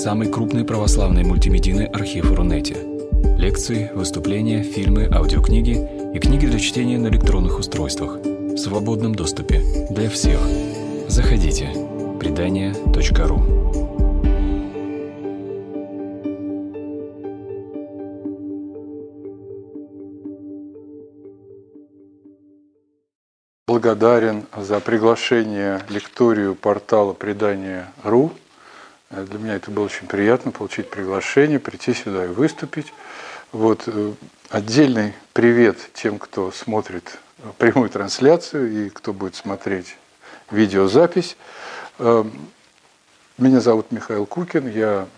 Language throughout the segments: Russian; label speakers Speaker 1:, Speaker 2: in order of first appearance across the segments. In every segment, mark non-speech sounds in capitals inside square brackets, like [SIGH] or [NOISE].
Speaker 1: самый крупный православный мультимедийный архив Рунете. Лекции, выступления, фильмы, аудиокниги и книги для чтения на электронных устройствах в свободном доступе для всех. Заходите. Предания.ру
Speaker 2: Благодарен за приглашение лекторию портала предания.ру для меня это было очень приятно, получить приглашение, прийти сюда и выступить. Вот. Э, отдельный привет тем, кто смотрит прямую трансляцию и кто будет смотреть видеозапись. Э, меня зовут Михаил Кукин, я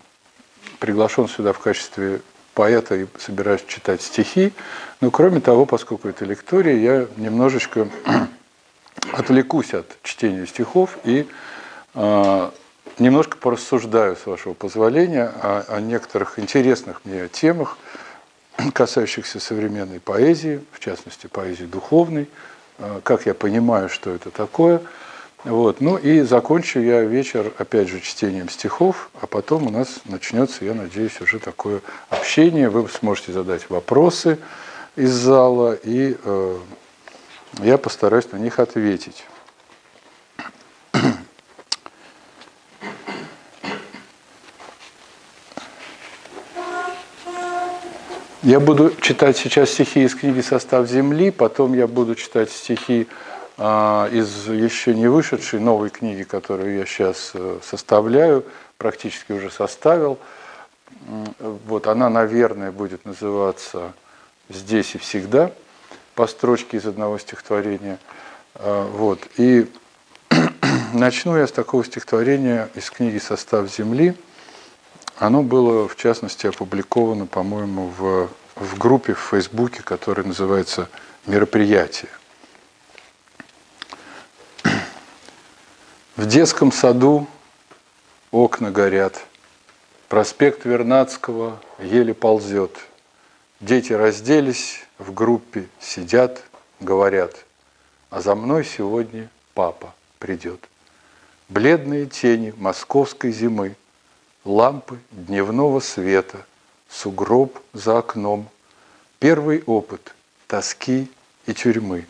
Speaker 2: приглашен сюда в качестве поэта и собираюсь читать стихи. Но кроме того, поскольку это лектория, я немножечко [CLEARS THROAT] отвлекусь от чтения стихов и немножко порассуждаю, с вашего позволения, о, о некоторых интересных мне темах, [CLEARS THROAT] касающихся современной поэзии, в частности, поэзии духовной, э, как я понимаю, что это такое. Вот. Ну и закончу я вечер, опять же, чтением стихов, а потом у нас начнется, я надеюсь, уже такое общение. Вы сможете задать вопросы из зала, и э, я постараюсь на них ответить. Я буду читать сейчас стихи из книги «Состав земли», потом я буду читать стихи а, из еще не вышедшей новой книги, которую я сейчас э, составляю, практически уже составил. Вот она, наверное, будет называться «Здесь и всегда» по строчке из одного стихотворения. А, вот. И [CLEARS THROAT] начну я с такого стихотворения из книги «Состав земли», оно было, в частности, опубликовано, по-моему, в, в группе в Фейсбуке, которая называется «Мероприятие». В детском саду окна горят, проспект Вернадского еле ползет. Дети разделись, в группе сидят, говорят, а за мной сегодня папа придет. Бледные тени московской зимы лампы дневного света, сугроб за окном, первый опыт тоски и тюрьмы.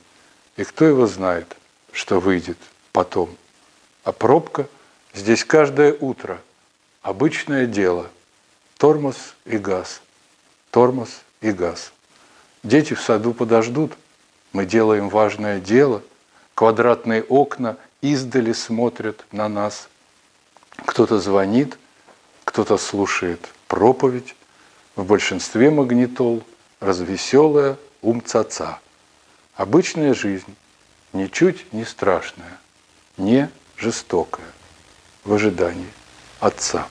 Speaker 2: И кто его знает, что выйдет потом. А пробка здесь каждое утро, обычное дело, тормоз и газ, тормоз и газ. Дети в саду подождут, мы делаем важное дело, квадратные окна издали смотрят на нас. Кто-то звонит, кто-то слушает проповедь, в большинстве магнитол развеселая умцаца. Обычная жизнь, ничуть не страшная, не жестокая, в ожидании Отца.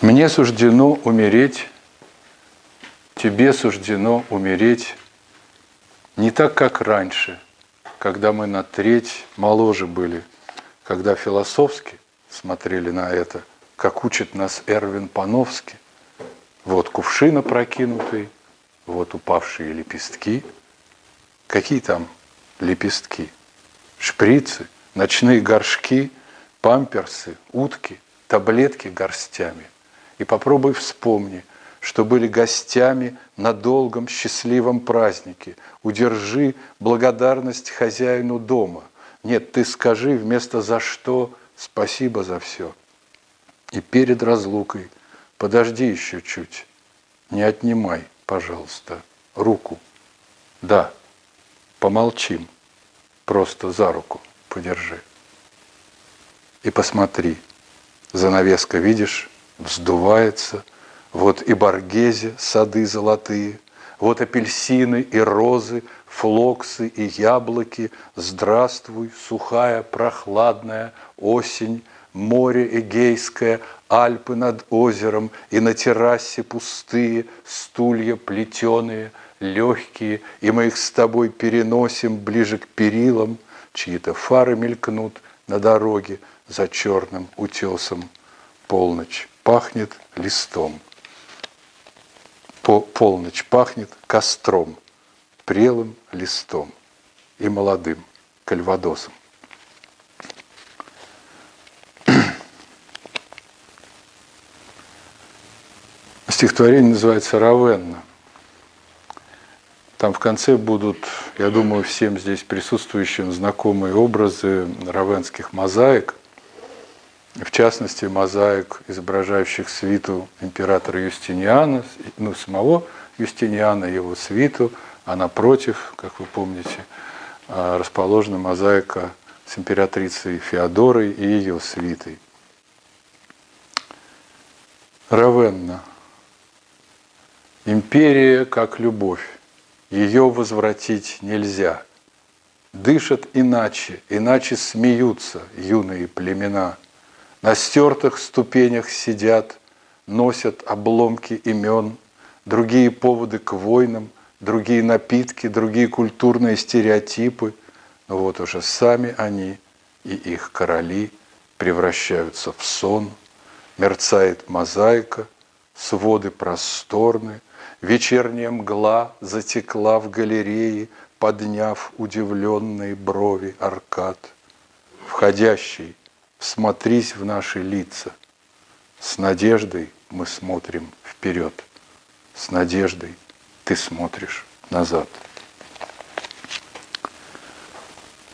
Speaker 2: Мне суждено умереть, тебе суждено умереть не так, как раньше, когда мы на треть моложе были, когда философски смотрели на это, как учит нас Эрвин Пановский. Вот кувшин опрокинутый, вот упавшие лепестки. Какие там лепестки? Шприцы, ночные горшки, памперсы, утки, таблетки горстями. И попробуй вспомни – что были гостями на долгом счастливом празднике. Удержи благодарность хозяину дома. Нет, ты скажи вместо «за что» спасибо за все. И перед разлукой подожди еще чуть, не отнимай, пожалуйста, руку. Да, помолчим, просто за руку подержи. И посмотри, занавеска, видишь, вздувается – вот и Баргезе сады золотые, вот апельсины и розы, флоксы и яблоки. Здравствуй, сухая, прохладная осень, море Эгейское, Альпы над озером, и на террасе пустые стулья плетеные, легкие, и мы их с тобой переносим ближе к перилам, чьи-то фары мелькнут на дороге за черным утесом. Полночь пахнет листом по полночь пахнет костром, прелым листом. и молодым, кальвадосом. [CLEARS THROAT] Стихотворение называется «Равенна». Там в конце будут, я думаю, всем здесь присутствующим знакомые образы равенских мозаик, в частности, мозаик, изображающих свиту императора Юстиниана, ну, самого Юстиниана, его свиту, а напротив, как вы помните, а, расположена мозаика с императрицей Феодорой и ее свитой. Равенна – Империя как любовь, ее возвратить нельзя. Дышат иначе, иначе смеются юные племена. На стертых ступенях сидят, носят обломки имен, другие поводы к войнам, другие напитки, другие культурные стереотипы. Но вот уже сами они и их короли превращаются в сон, мерцает мозаика, своды просторны – Вечерняя мгла затекла в галерее, Подняв удивленные брови аркад. Входящий, смотрись в наши лица. С надеждой мы смотрим вперед. С надеждой ты смотришь назад.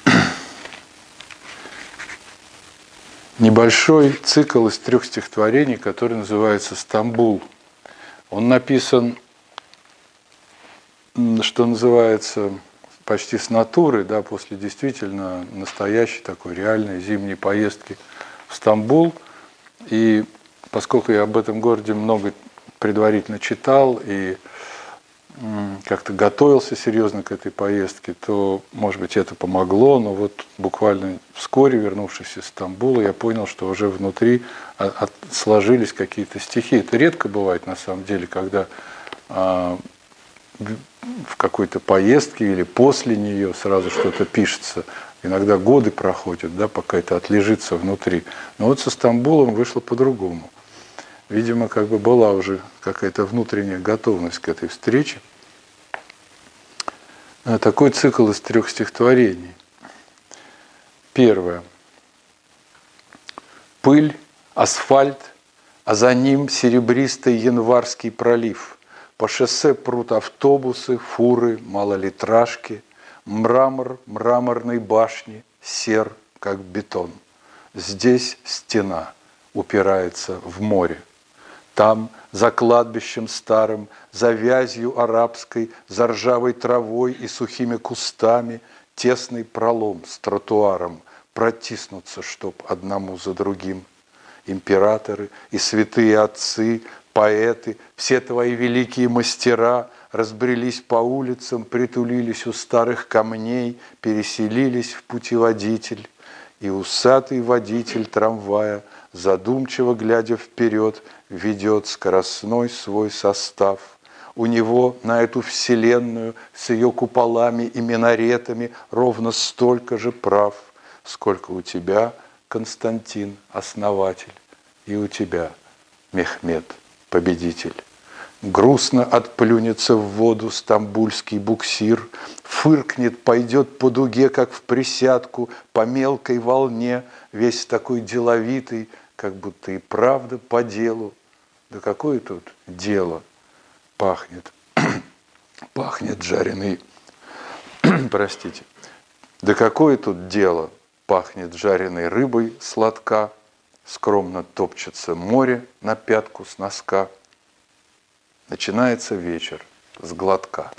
Speaker 2: [CLEARS THROAT] Небольшой цикл из трех стихотворений, который называется «Стамбул». Он написан что называется, почти с натуры, да, после действительно настоящей такой реальной зимней поездки в Стамбул. И поскольку я об этом городе много предварительно читал и как-то готовился серьезно к этой поездке, то, может быть, это помогло, но вот буквально вскоре, вернувшись из Стамбула, я понял, что уже внутри сложились какие-то стихи. Это редко бывает, на самом деле, когда а, в какой-то поездке или после нее сразу что-то пишется. Иногда годы проходят, да, пока это отлежится внутри. Но вот со Стамбулом вышло по-другому. Видимо, как бы была уже какая-то внутренняя готовность к этой встрече. А такой цикл из трех стихотворений. Первое. Пыль, асфальт, а за ним серебристый январский пролив – по шоссе прут автобусы, фуры, малолитражки, мрамор мраморной башни, сер, как бетон. Здесь стена упирается в море. Там, за кладбищем старым, за вязью арабской, за ржавой травой и сухими кустами, тесный пролом с тротуаром, протиснуться, чтоб одному за другим. Императоры и святые отцы поэты, все твои великие мастера разбрелись по улицам, притулились у старых камней, переселились в путеводитель. И усатый водитель трамвая, задумчиво глядя вперед, ведет скоростной свой состав. У него на эту вселенную с ее куполами и минаретами ровно столько же прав, сколько у тебя, Константин, основатель, и у тебя, Мехмед победитель. Грустно отплюнется в воду стамбульский буксир, Фыркнет, пойдет по дуге, как в присядку, По мелкой волне, весь такой деловитый, Как будто и правда по делу. Да какое тут дело пахнет? [CLEARS THROAT] Пахнет жареный, [CLEARS THROAT] простите. Да какое тут дело пахнет жареной рыбой сладка, скромно топчется море на пятку с носка. Начинается вечер с глотка.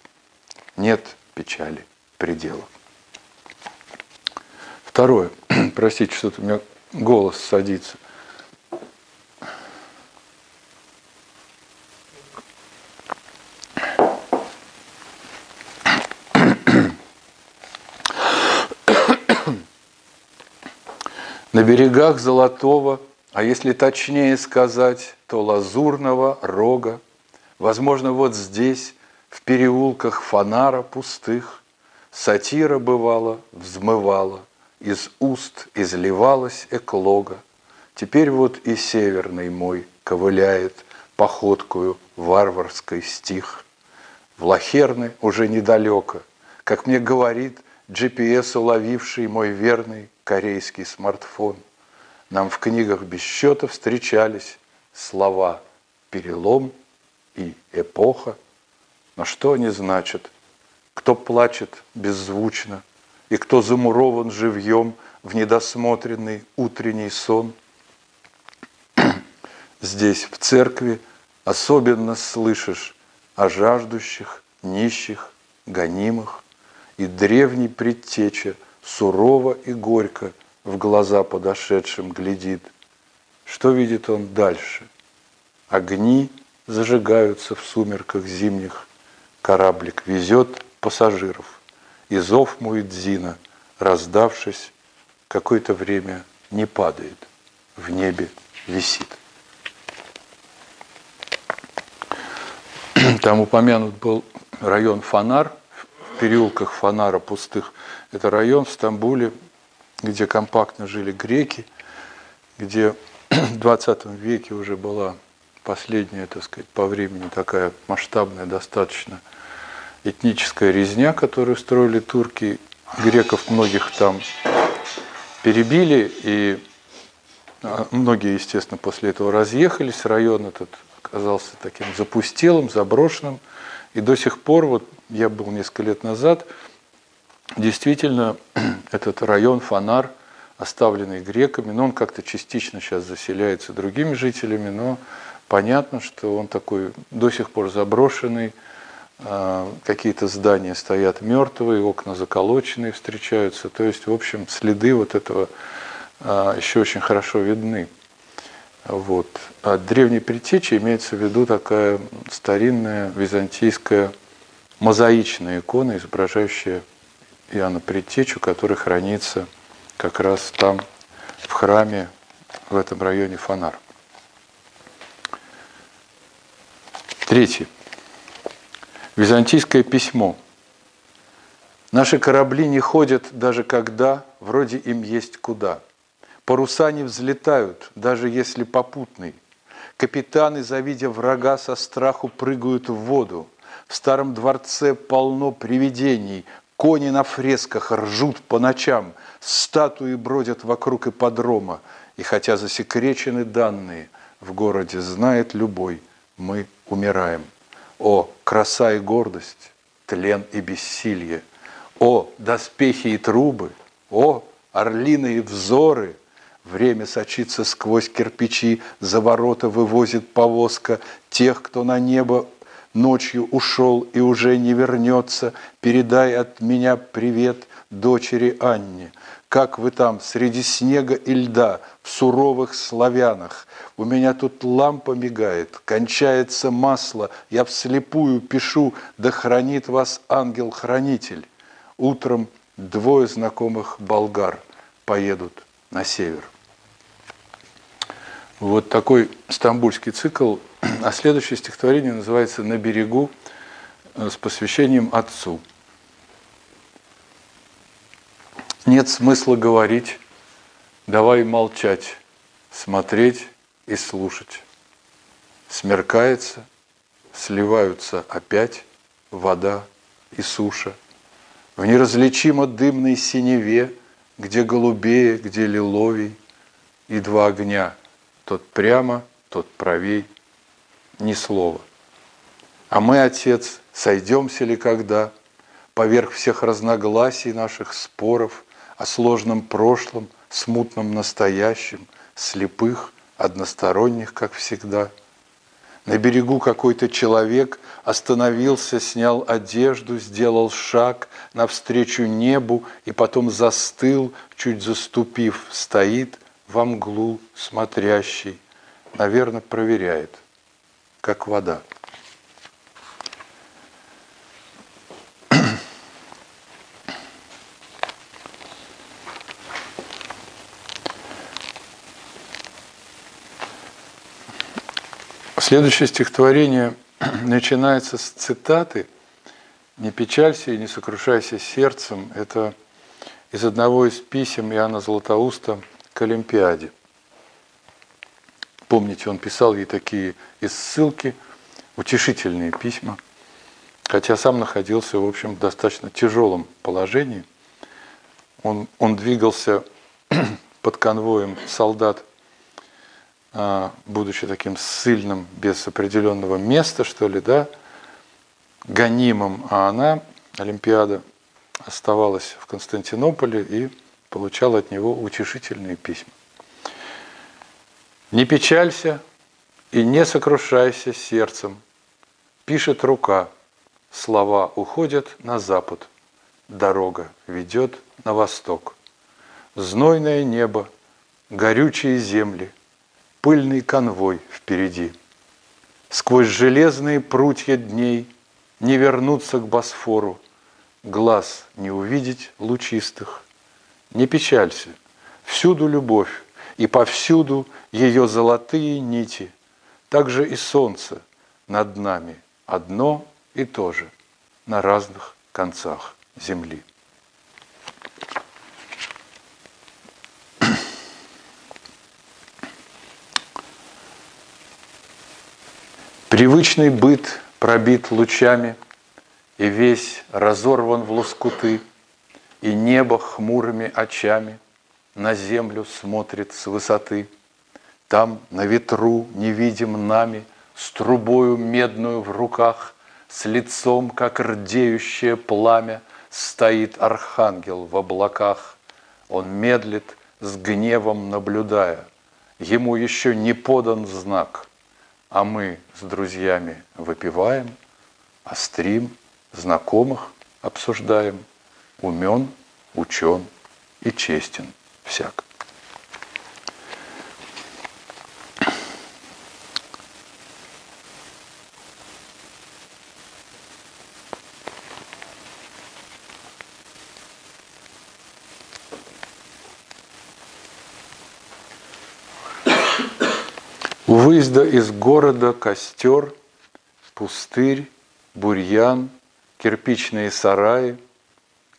Speaker 2: Нет печали предела. Второе. [CLEARS THROAT] Простите, что-то у меня голос садится. На берегах Золотого, а если точнее сказать, то Лазурного рога, возможно, вот здесь, в переулках фонара пустых, сатира бывала, взмывала, из уст изливалась эклога. Теперь вот и северный мой ковыляет походкую варварской стих. В Лахерны уже недалеко, как мне говорит, GPS уловивший мой верный корейский смартфон. Нам в книгах без счета встречались слова «перелом» и «эпоха». Но что они значат? Кто плачет беззвучно, и кто замурован живьем в недосмотренный утренний сон? [CLEARS THROAT] Здесь, в церкви, особенно слышишь о жаждущих, нищих, гонимых, и древний предтеча сурово и горько в глаза подошедшим глядит. Что видит он дальше? Огни зажигаются в сумерках зимних, кораблик везет пассажиров, и зов Муэдзина, раздавшись, какое-то время не падает, в небе висит. Там упомянут был район Фонар, переулках Фонара пустых. Это район в Стамбуле, где компактно жили греки, где [CLEARS THROAT] в 20 веке уже была последняя, так сказать, по времени такая масштабная достаточно этническая резня, которую строили турки. Греков многих там перебили, и а, многие, естественно, после этого разъехались. Район этот оказался таким запустелым, заброшенным. И до сих пор, вот я был несколько лет назад, действительно [CLEARS THROAT] этот район Фонар, оставленный греками, но он как-то частично сейчас заселяется другими жителями, но понятно, что он такой до сих пор заброшенный, а, какие-то здания стоят мертвые, окна заколоченные встречаются, то есть, в общем, следы вот этого а, еще очень хорошо видны. Вот. А древней предтечи имеется в виду такая старинная византийская мозаичная икона, изображающая Иоанна Предтечу, который хранится как раз там, в храме, в этом районе Фонар. Третье. Византийское письмо. Наши корабли не ходят даже когда, вроде им есть куда – Паруса не взлетают, даже если попутный. Капитаны, завидя врага, со страху прыгают в воду. В старом дворце полно привидений. Кони на фресках ржут по ночам. Статуи бродят вокруг ипподрома. И хотя засекречены данные, в городе знает любой, мы умираем. О, краса и гордость, тлен и бессилие! О, доспехи и трубы! О, орлиные взоры! Время сочится сквозь кирпичи, за ворота вывозит повозка тех, кто на небо ночью ушел и уже не вернется. Передай от меня привет дочери Анне. Как вы там, среди снега и льда, в суровых славянах? У меня тут лампа мигает, кончается масло, я вслепую пишу, да хранит вас ангел-хранитель. Утром двое знакомых болгар поедут на север. Вот такой стамбульский цикл. А следующее стихотворение называется «На берегу» с посвящением Отцу. Нет смысла говорить, давай молчать, смотреть и слушать. Смеркается, сливаются опять вода и суша. В неразличимо дымной синеве, где голубее, где лиловей, и два огня – тот прямо, тот правей, ни слова. А мы, Отец, сойдемся ли когда, поверх всех разногласий наших споров о сложном прошлом, смутном настоящем, слепых, односторонних, как всегда. На берегу какой-то человек остановился, снял одежду, сделал шаг навстречу небу и потом застыл, чуть заступив, стоит – во мглу смотрящий, наверное, проверяет, как вода. Следующее стихотворение начинается с цитаты «Не печалься и не сокрушайся сердцем». Это из одного из писем Иоанна Златоуста – к Олимпиаде. Помните, он писал ей такие из ссылки, утешительные письма, хотя сам находился, в общем, в достаточно тяжелом положении. он, он двигался [CLEARS THROAT] под конвоем солдат, а, будучи таким сильным, без определенного места, что ли, да, гонимым, а она, Олимпиада, оставалась в Константинополе и получала от него утешительные письма. «Не печалься и не сокрушайся сердцем, пишет рука, слова уходят на запад, дорога ведет на восток. Знойное небо, горючие земли, пыльный конвой впереди. Сквозь железные прутья дней не вернуться к Босфору, глаз не увидеть лучистых. Не печалься, всюду любовь, и повсюду ее золотые нити. Также и солнце над нами одно и то же на разных концах земли. Привычный быт пробит лучами, И весь разорван в лоскуты, И небо хмурыми очами На землю смотрит с высоты. Там на ветру невидим нами, С трубою медную в руках, С лицом, как рдеющее пламя, Стоит архангел в облаках. Он медлит, с гневом наблюдая. Ему еще не подан знак – а мы с друзьями выпиваем, острим, знакомых обсуждаем, умен, учен и честен всяк. У выезда из города костер, пустырь, бурьян, кирпичные сараи,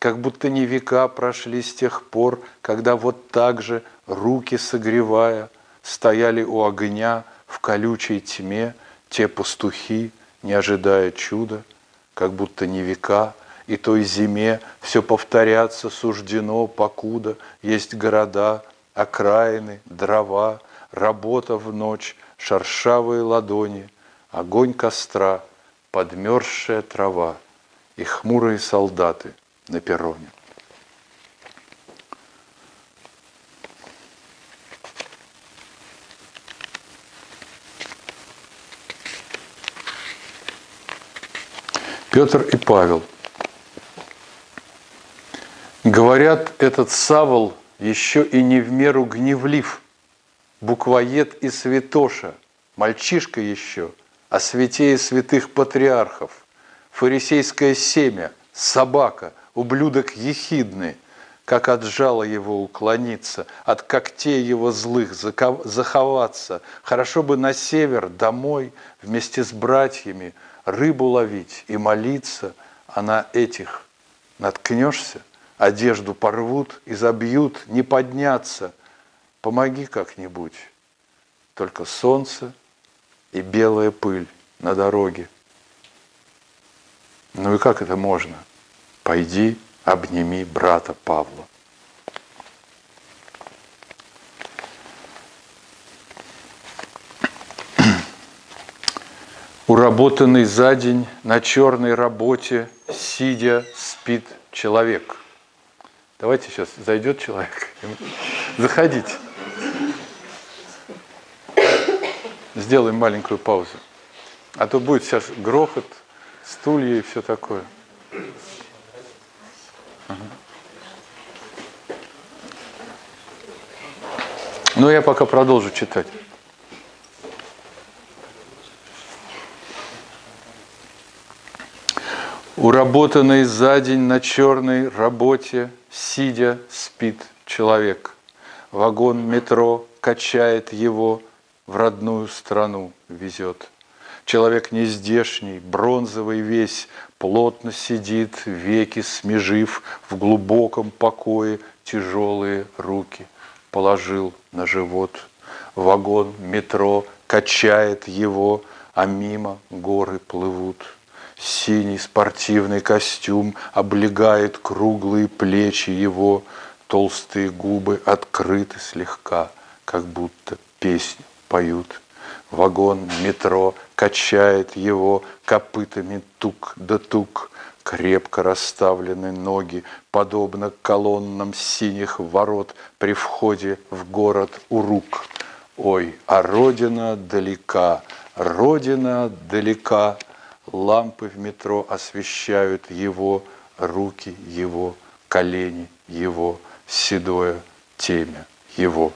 Speaker 2: как будто не века прошли с тех пор, когда вот так же, руки согревая, стояли у огня в колючей тьме те пастухи, не ожидая чуда, как будто не века, и той зиме все повторяться суждено, покуда есть города, окраины, дрова, работа в ночь, шершавые ладони, огонь костра, подмерзшая трава и хмурые солдаты на перроне. Петр и Павел. Говорят, этот Савол еще и не в меру гневлив – буквоед и святоша, мальчишка еще, а святее святых патриархов, фарисейское семя, собака, ублюдок ехидный, как от жала его уклониться, от когтей его злых заховаться. Хорошо бы на север, домой, вместе с братьями, рыбу ловить и молиться, а на этих наткнешься, одежду порвут и забьют, не подняться – Помоги как-нибудь. Только солнце и белая пыль на дороге. Ну и как это можно? Пойди, обними брата Павла. [CLEARS THROAT] Уработанный за день на черной работе, сидя, спит человек. Давайте сейчас зайдет человек. [LAUGHS] Заходите. Сделаем маленькую паузу. А то будет сейчас грохот, стулья и все такое. Ну, я пока продолжу читать. Уработанный за день на черной работе, сидя, спит человек. Вагон метро качает его, в родную страну везет. Человек нездешний, бронзовый весь, плотно сидит, веки смежив, в глубоком покое тяжелые руки положил на живот. Вагон метро качает его, а мимо горы плывут. Синий спортивный костюм облегает круглые плечи его, толстые губы открыты слегка, как будто песню поют. Вагон метро качает его копытами тук да тук, Крепко расставлены ноги, подобно колоннам синих ворот При входе в город Урук. Ой, а родина далека, родина далека, Лампы в метро освещают его руки, его колени, его седое темя, его.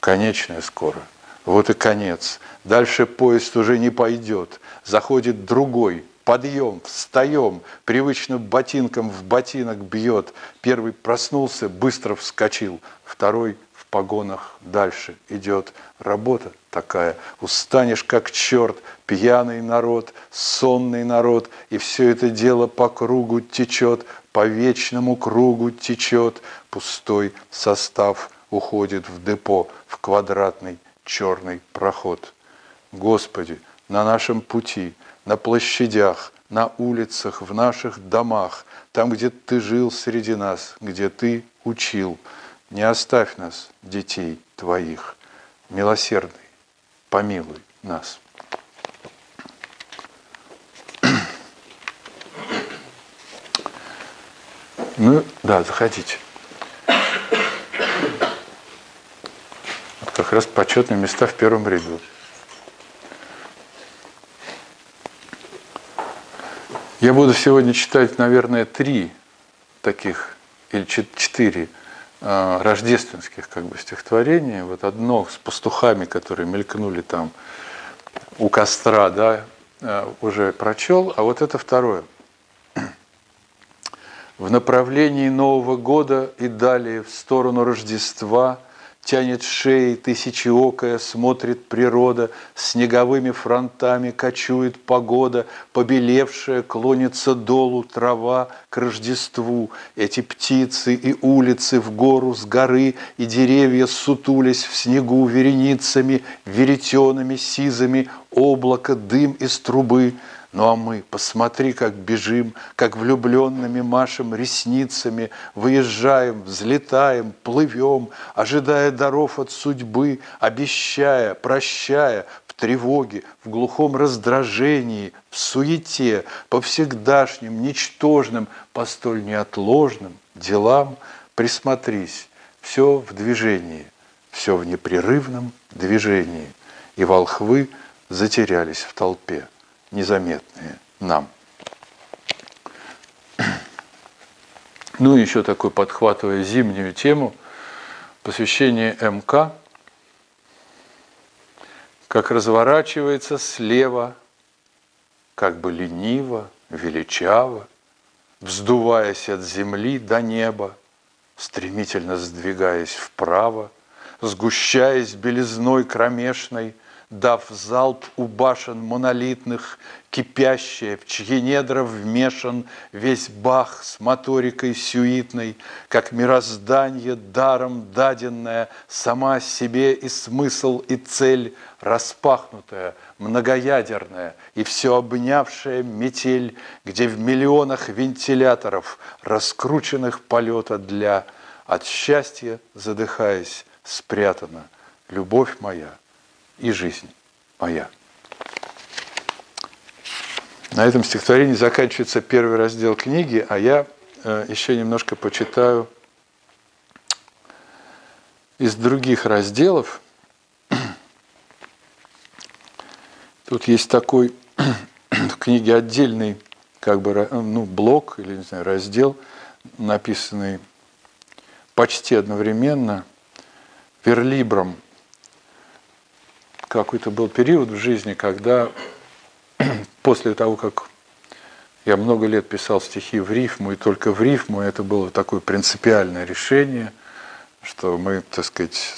Speaker 2: Конечное скоро. Вот и конец. Дальше поезд уже не пойдет. Заходит другой, подъем, встаем, привычно ботинком в ботинок бьет. Первый проснулся, быстро вскочил, второй в погонах дальше идет. Работа такая, устанешь как черт, пьяный народ, сонный народ, и все это дело по кругу течет, по вечному кругу течет, пустой состав уходит в депо, в квадратный черный проход. Господи, на нашем пути – на площадях, на улицах, в наших домах, там, где ты жил среди нас, где ты учил. Не оставь нас, детей твоих, милосердный, помилуй нас. [CLEARS THROAT] Ну, да, заходите. Как раз почетные места в первом ряду. Я буду сегодня читать, наверное, три таких или четыре э, рождественских как бы стихотворения. Вот одно с пастухами, которые мелькнули там у костра, да, э, уже прочел, а вот это второе. В направлении Нового года и далее в сторону Рождества – Тянет шеи тысячеокая, смотрит природа, Снеговыми фронтами кочует погода, Побелевшая клонится долу трава к Рождеству. Эти птицы и улицы в гору с горы, И деревья сутулись в снегу вереницами, Веретенами сизыми, облако, дым из трубы – ну а мы, посмотри, как бежим, как влюбленными машем ресницами, выезжаем, взлетаем, плывем, ожидая даров от судьбы, обещая, прощая, в тревоге, в глухом раздражении, в суете, по всегдашним, ничтожным, по столь неотложным делам присмотрись. Все в движении, все в непрерывном движении, и волхвы затерялись в толпе незаметные нам. [CLEARS THROAT] Ну и еще такой, подхватывая зимнюю тему, посвящение МК, как разворачивается слева, как бы лениво, величаво, вздуваясь от земли до неба, стремительно сдвигаясь вправо, сгущаясь белизной кромешной – дав залп у башен монолитных, кипящая, в чьи недра вмешан весь бах с моторикой сюитной, как мироздание даром даденное, сама себе и смысл, и цель распахнутая, многоядерная и все обнявшая метель, где в миллионах вентиляторов, раскрученных полета для, от счастья задыхаясь, спрятана любовь моя – и жизнь моя. На этом стихотворении заканчивается первый раздел книги, а я э, еще немножко почитаю из других разделов. [CLEARS THROAT] Тут есть такой [CLEARS THROAT] в книге отдельный как бы ну, блок или не знаю, раздел, написанный почти одновременно верлибром какой-то был период в жизни, когда [CLEARS THROAT] после того, как я много лет писал стихи в рифму, и только в рифму, это было такое принципиальное решение, что мы, так сказать,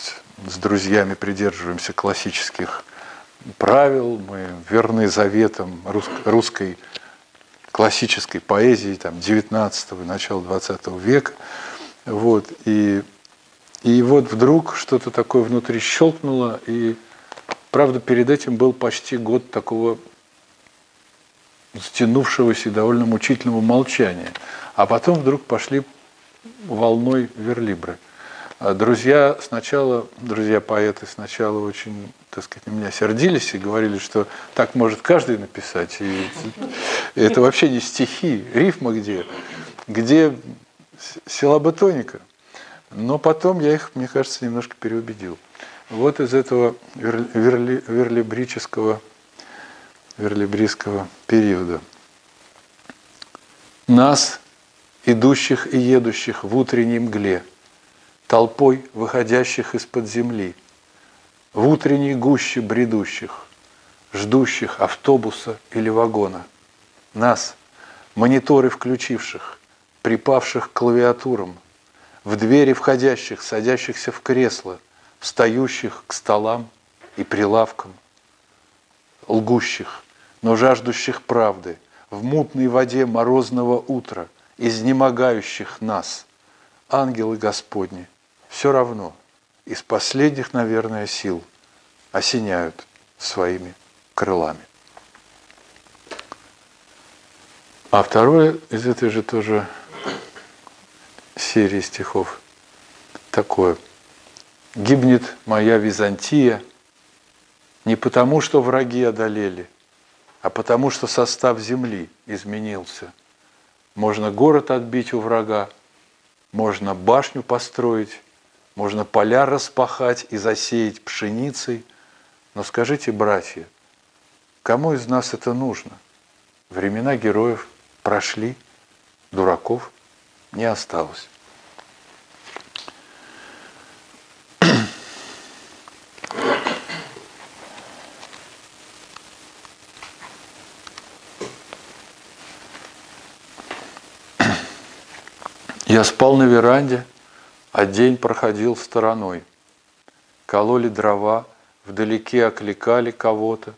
Speaker 2: с друзьями придерживаемся классических правил, мы верны заветам русской классической поэзии там, 19-го, начала 20 века. Вот, и, и вот вдруг что-то такое внутри щелкнуло, и Правда, перед этим был почти год такого затянувшегося и довольно мучительного молчания. А потом вдруг пошли волной верлибры. А друзья сначала, друзья поэты сначала очень, так сказать, на меня сердились и говорили, что так может каждый написать. И это вообще не стихи, рифма где? Где силаботоника? Но потом я их, мне кажется, немножко переубедил. Вот из этого верли, верлибрического, верлибрийского периода. Нас, идущих и едущих в утренней мгле, толпой выходящих из-под земли, в утренней гуще бредущих, ждущих автобуса или вагона, нас, мониторы включивших, припавших к клавиатурам, в двери входящих, садящихся в кресло, встающих к столам и прилавкам, лгущих, но жаждущих правды, в мутной воде морозного утра, изнемогающих нас, ангелы Господни, все равно из последних, наверное, сил осеняют своими крылами. А второе из этой же тоже серии стихов такое – Гибнет моя Византия не потому, что враги одолели, а потому, что состав земли изменился. Можно город отбить у врага, можно башню построить, можно поля распахать и засеять пшеницей. Но скажите, братья, кому из нас это нужно? Времена героев прошли, дураков не осталось. Спал на веранде, а день проходил стороной. Кололи дрова, вдалеке окликали кого-то,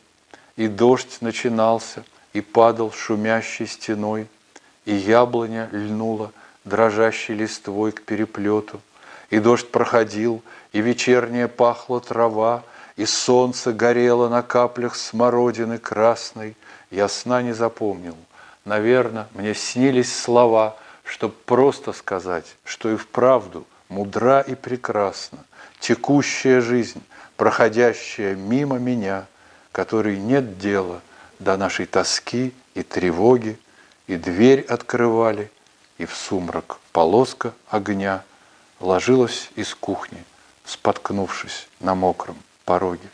Speaker 2: и дождь начинался, и падал шумящей стеной, и яблоня льнула дрожащей листвой к переплету, и дождь проходил, и вечерняя пахла трава, и солнце горело на каплях смородины красной. Я сна не запомнил. Наверное, мне снились слова – чтобы просто сказать, что и вправду мудра и прекрасна текущая жизнь, проходящая мимо меня, которой нет дела до нашей тоски и тревоги, и дверь открывали, и в сумрак полоска огня ложилась из кухни, споткнувшись на мокром пороге.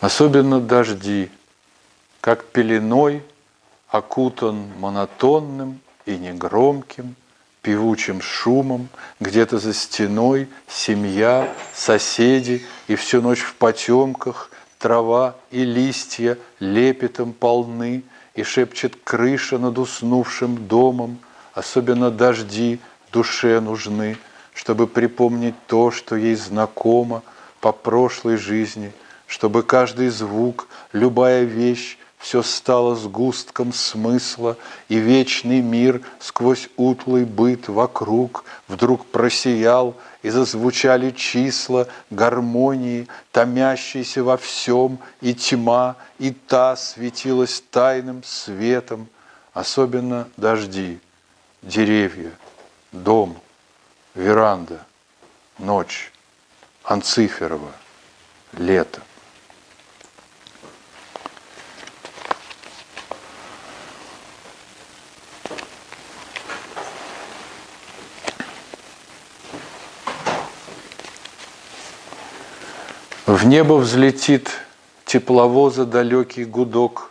Speaker 2: Особенно дожди, как пеленой окутан монотонным и негромким, певучим шумом, где-то за стеной семья, соседи, и всю ночь в потемках трава и листья лепетом полны, и шепчет крыша над уснувшим домом, особенно дожди душе нужны, чтобы припомнить то, что ей знакомо по прошлой жизни, чтобы каждый звук, любая вещь все стало сгустком смысла, и вечный мир сквозь утлый быт вокруг вдруг просиял, и зазвучали числа гармонии, томящиеся во всем, и тьма, и та светилась тайным светом, особенно дожди, деревья, дом, веранда, ночь, Анциферова, лето. В небо взлетит тепловоза далекий гудок,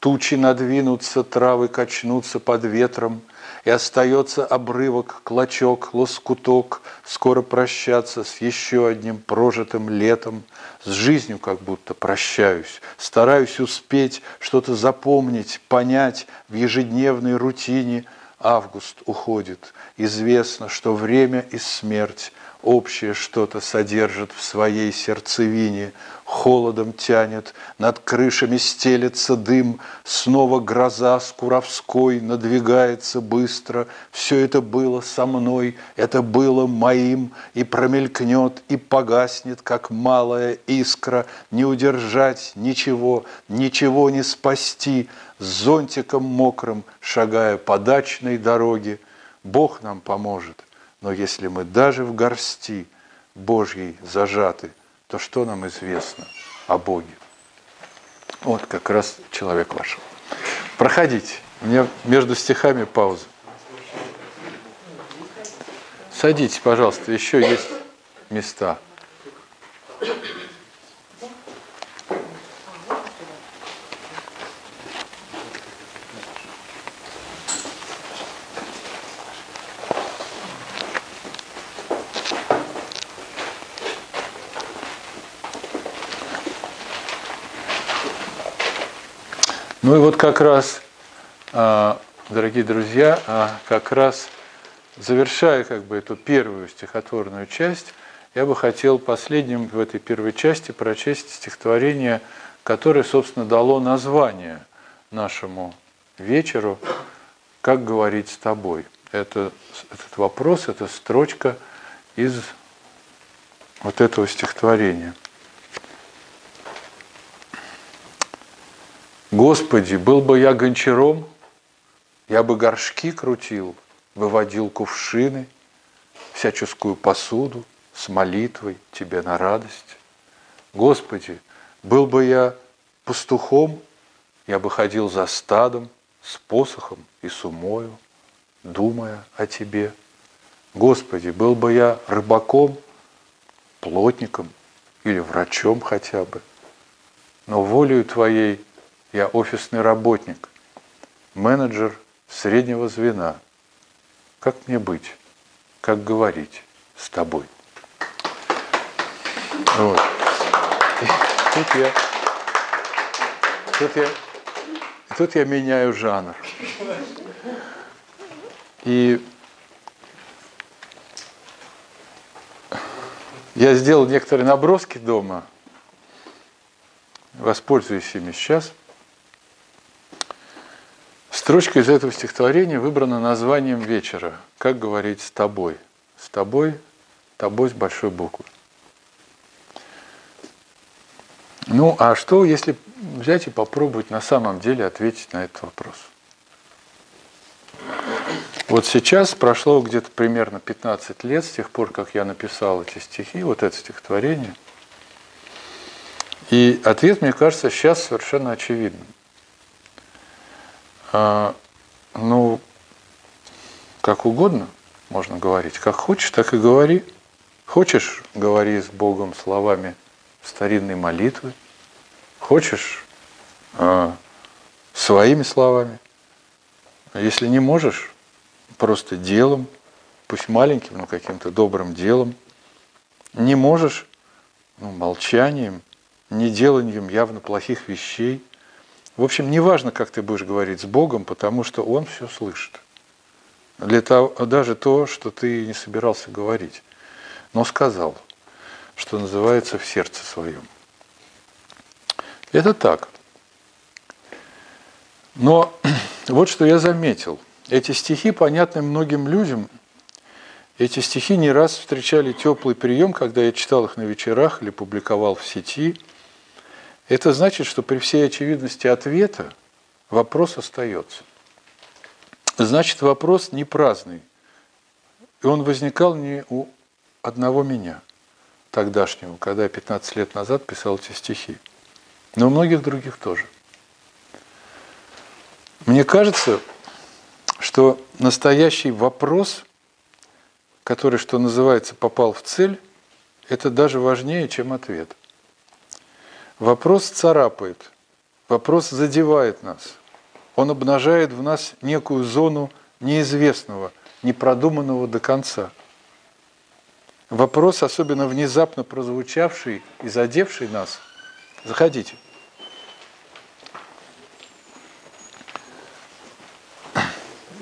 Speaker 2: Тучи надвинутся, травы качнутся под ветром, И остается обрывок, клочок, лоскуток, Скоро прощаться с еще одним прожитым летом, С жизнью как будто прощаюсь, стараюсь успеть Что-то запомнить, понять в ежедневной рутине. Август уходит, известно, что время и смерть общее что-то содержит в своей сердцевине, холодом тянет, над крышами стелется дым, снова гроза с Куровской надвигается быстро. Все это было со мной, это было моим, и промелькнет, и погаснет, как малая искра, не удержать ничего, ничего не спасти, с зонтиком мокрым, шагая по дачной дороге. Бог нам поможет – но если мы даже в горсти Божьей зажаты, то что нам известно о Боге? Вот как раз человек вошел. Проходите. У меня между стихами пауза. Садитесь, пожалуйста, еще есть места. Ну и вот как раз, а, дорогие друзья, а, как раз завершая как бы эту первую стихотворную часть, я бы хотел последним в этой первой части прочесть стихотворение, которое, собственно, дало название нашему вечеру «Как говорить с тобой». Это, этот вопрос, это строчка из вот этого стихотворения. Господи, был бы я гончаром, я бы горшки крутил, выводил кувшины, всяческую посуду с молитвой Тебе на радость. Господи, был бы я пастухом, я бы ходил за стадом с посохом и с умою, думая о Тебе. Господи, был бы я рыбаком, плотником или врачом хотя бы, но волею Твоей я офисный работник, менеджер среднего звена. Как мне быть? Как говорить с тобой? Вот. тут я, тут я, тут я меняю жанр. И я сделал некоторые наброски дома, воспользуюсь ими сейчас – Строчка из этого стихотворения выбрана названием вечера. Как говорить с тобой? С тобой, тобой с большой буквы. Ну, а что, если взять и попробовать на самом деле ответить на этот вопрос? Вот сейчас прошло где-то примерно 15 лет с тех пор, как я написал эти стихи, вот это стихотворение. И ответ, мне кажется, сейчас совершенно очевидным. А, ну, как угодно можно говорить. Как хочешь, так и говори. Хочешь, говори с Богом словами старинной молитвы. Хочешь, а, своими словами. Если не можешь, просто делом, пусть маленьким, но каким-то добрым делом. Не можешь, ну, молчанием, не деланием явно плохих вещей – в общем, не важно, как ты будешь говорить с Богом, потому что Он все слышит. Для того, даже то, что ты не собирался говорить, но сказал, что называется в сердце своем. Это так. Но [CLEARS THROAT] вот что я заметил. Эти стихи понятны многим людям. Эти стихи не раз встречали теплый прием, когда я читал их на вечерах или публиковал в сети – это значит, что при всей очевидности ответа вопрос остается. Значит, вопрос не праздный. И он возникал не у одного меня, тогдашнего, когда я 15 лет назад писал эти стихи, но у многих других тоже. Мне кажется, что настоящий вопрос, который, что называется, попал в цель, это даже важнее, чем ответ – Вопрос царапает, вопрос задевает нас. Он обнажает в нас некую зону неизвестного, непродуманного до конца. Вопрос, особенно внезапно прозвучавший и задевший нас. Заходите.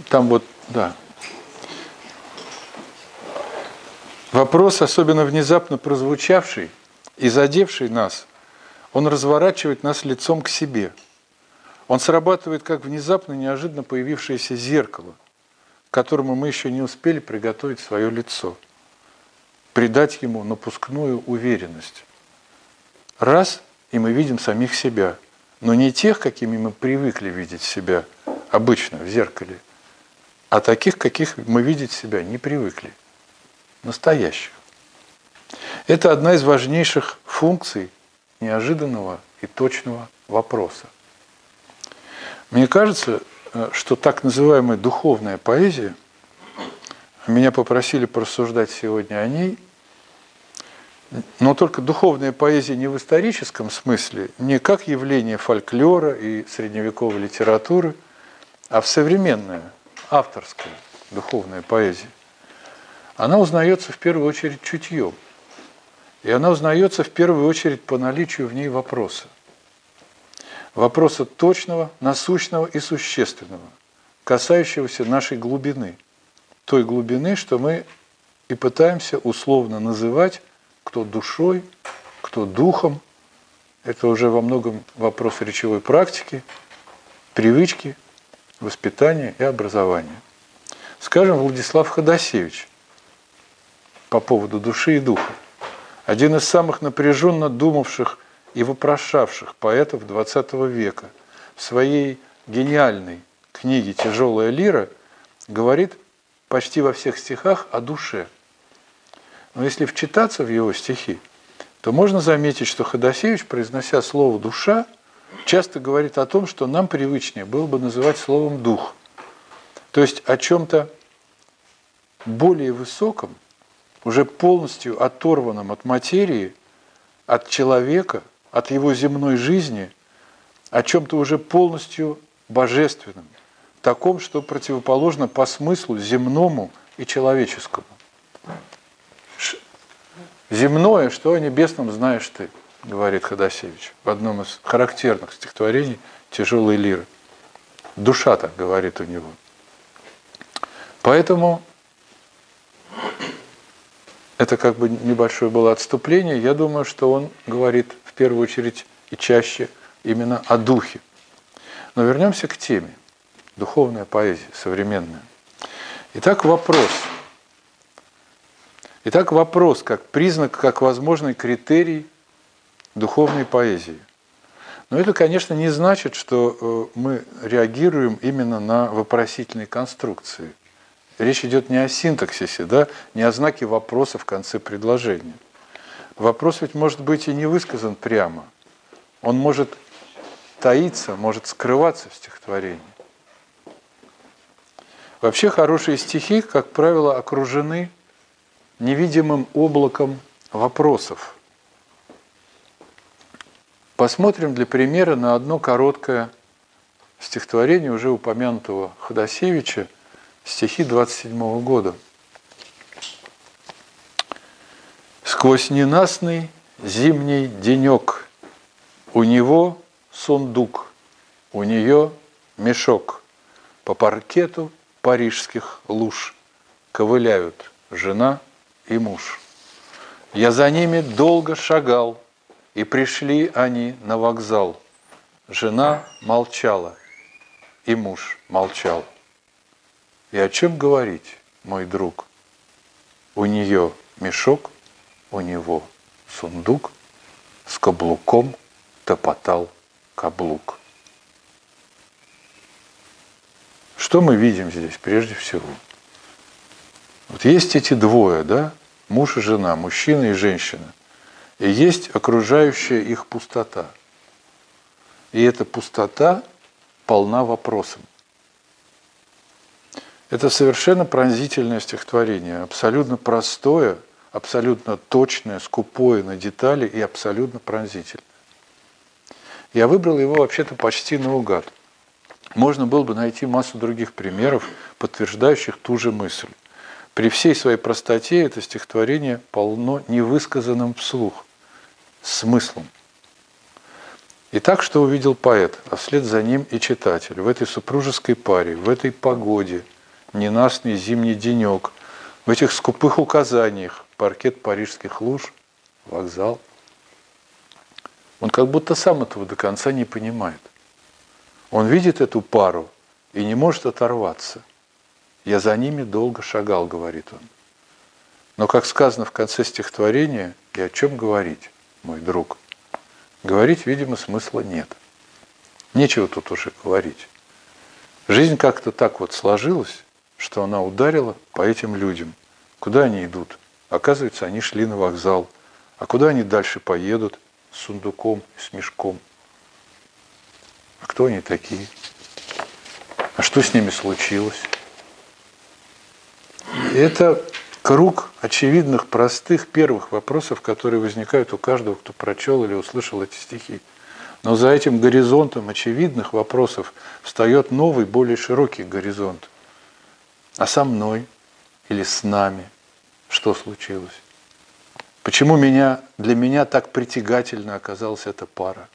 Speaker 2: Там вот, да. Вопрос, особенно внезапно прозвучавший и задевший нас, он разворачивает нас лицом к себе. Он срабатывает как внезапно, неожиданно появившееся зеркало, к которому мы еще не успели приготовить свое лицо, придать ему напускную уверенность. Раз, и мы видим самих себя, но не тех, какими мы привыкли видеть себя обычно в зеркале, а таких, каких мы видеть себя не привыкли настоящих. Это одна из важнейших функций неожиданного и точного вопроса. Мне кажется, э, что так называемая духовная поэзия, меня попросили порассуждать сегодня о ней, но только духовная поэзия не в историческом смысле, не как явление фольклора и средневековой литературы, а в современная, авторская духовная поэзия она узнается в первую очередь чутьем. И она узнается в первую очередь по наличию в ней вопроса. Вопроса точного, насущного и существенного, касающегося нашей глубины. Той глубины, что мы и пытаемся условно называть кто душой, кто духом. Это уже во многом вопрос речевой практики, привычки, воспитания и образования. Скажем, Владислав Ходосевич по поводу души и духа. Один из самых напряженно думавших и вопрошавших поэтов XX века в своей гениальной книге «Тяжелая лира» говорит почти во всех стихах о душе. Но если вчитаться в его стихи, то можно заметить, что Ходосевич, произнося слово «душа», часто говорит о том, что нам привычнее было бы называть словом «дух». То есть о чем-то более высоком, уже полностью оторванном от материи, от человека, от его земной жизни, о чем-то уже полностью божественном, таком, что противоположно по смыслу земному и человеческому. Земное, что о небесном знаешь ты, говорит Ходосевич в одном из характерных стихотворений «Тяжелой лиры». Душа так говорит у него. Поэтому это как бы небольшое было отступление. Я думаю, что он говорит в первую очередь и чаще именно о духе. Но вернемся к теме. Духовная поэзия, современная. Итак, вопрос. Итак, вопрос как признак, как возможный критерий духовной поэзии. Но это, конечно, не значит, что э, мы реагируем именно на вопросительные конструкции. Речь идет не о синтаксисе, да, не о знаке вопроса в конце предложения. Вопрос ведь может быть и не высказан прямо. Он может таиться, может скрываться в стихотворении. Вообще хорошие стихи, как правило, окружены невидимым облаком вопросов. Посмотрим для примера на одно короткое стихотворение уже упомянутого Ходосевича – стихи 27 года. Сквозь ненастный зимний денек у него сундук, у нее мешок. По паркету парижских луж ковыляют жена и муж. Я за ними долго шагал, и пришли они на вокзал. Жена молчала, и муж молчал. И о чем говорить, мой друг? У нее мешок, у него сундук, с каблуком топотал каблук. Что мы видим здесь прежде всего? Вот есть эти двое, да, муж и жена, мужчина и женщина. И есть окружающая их пустота. И эта пустота полна вопросом. Это совершенно пронзительное стихотворение, абсолютно простое, абсолютно точное, скупое на детали и абсолютно пронзительное. Я выбрал его вообще-то почти наугад. Можно было бы найти массу других примеров, подтверждающих ту же мысль. При всей своей простоте это стихотворение полно невысказанным вслух, смыслом. Итак, что увидел поэт, а вслед за ним и читатель в этой супружеской паре, в этой погоде – ненастный зимний денек, в этих скупых указаниях, паркет парижских луж, вокзал. Он как будто сам этого до конца не понимает. Он видит эту пару и не может оторваться. Я за ними долго шагал, говорит он. Но, как сказано в конце стихотворения, и о чем говорить, мой друг? Говорить, видимо, смысла нет. Нечего тут уже говорить. Жизнь как-то так вот сложилась, что она ударила по этим людям. Куда они идут? Оказывается, они шли на вокзал. А куда они дальше поедут? С сундуком, с мешком. А кто они такие? А что с ними случилось? Это круг очевидных, простых первых вопросов, которые возникают у каждого, кто прочел или услышал эти стихи. Но за этим горизонтом очевидных вопросов встает новый, более широкий горизонт. А со мной или с нами что случилось? Почему меня, для меня так притягательно оказалась эта пара?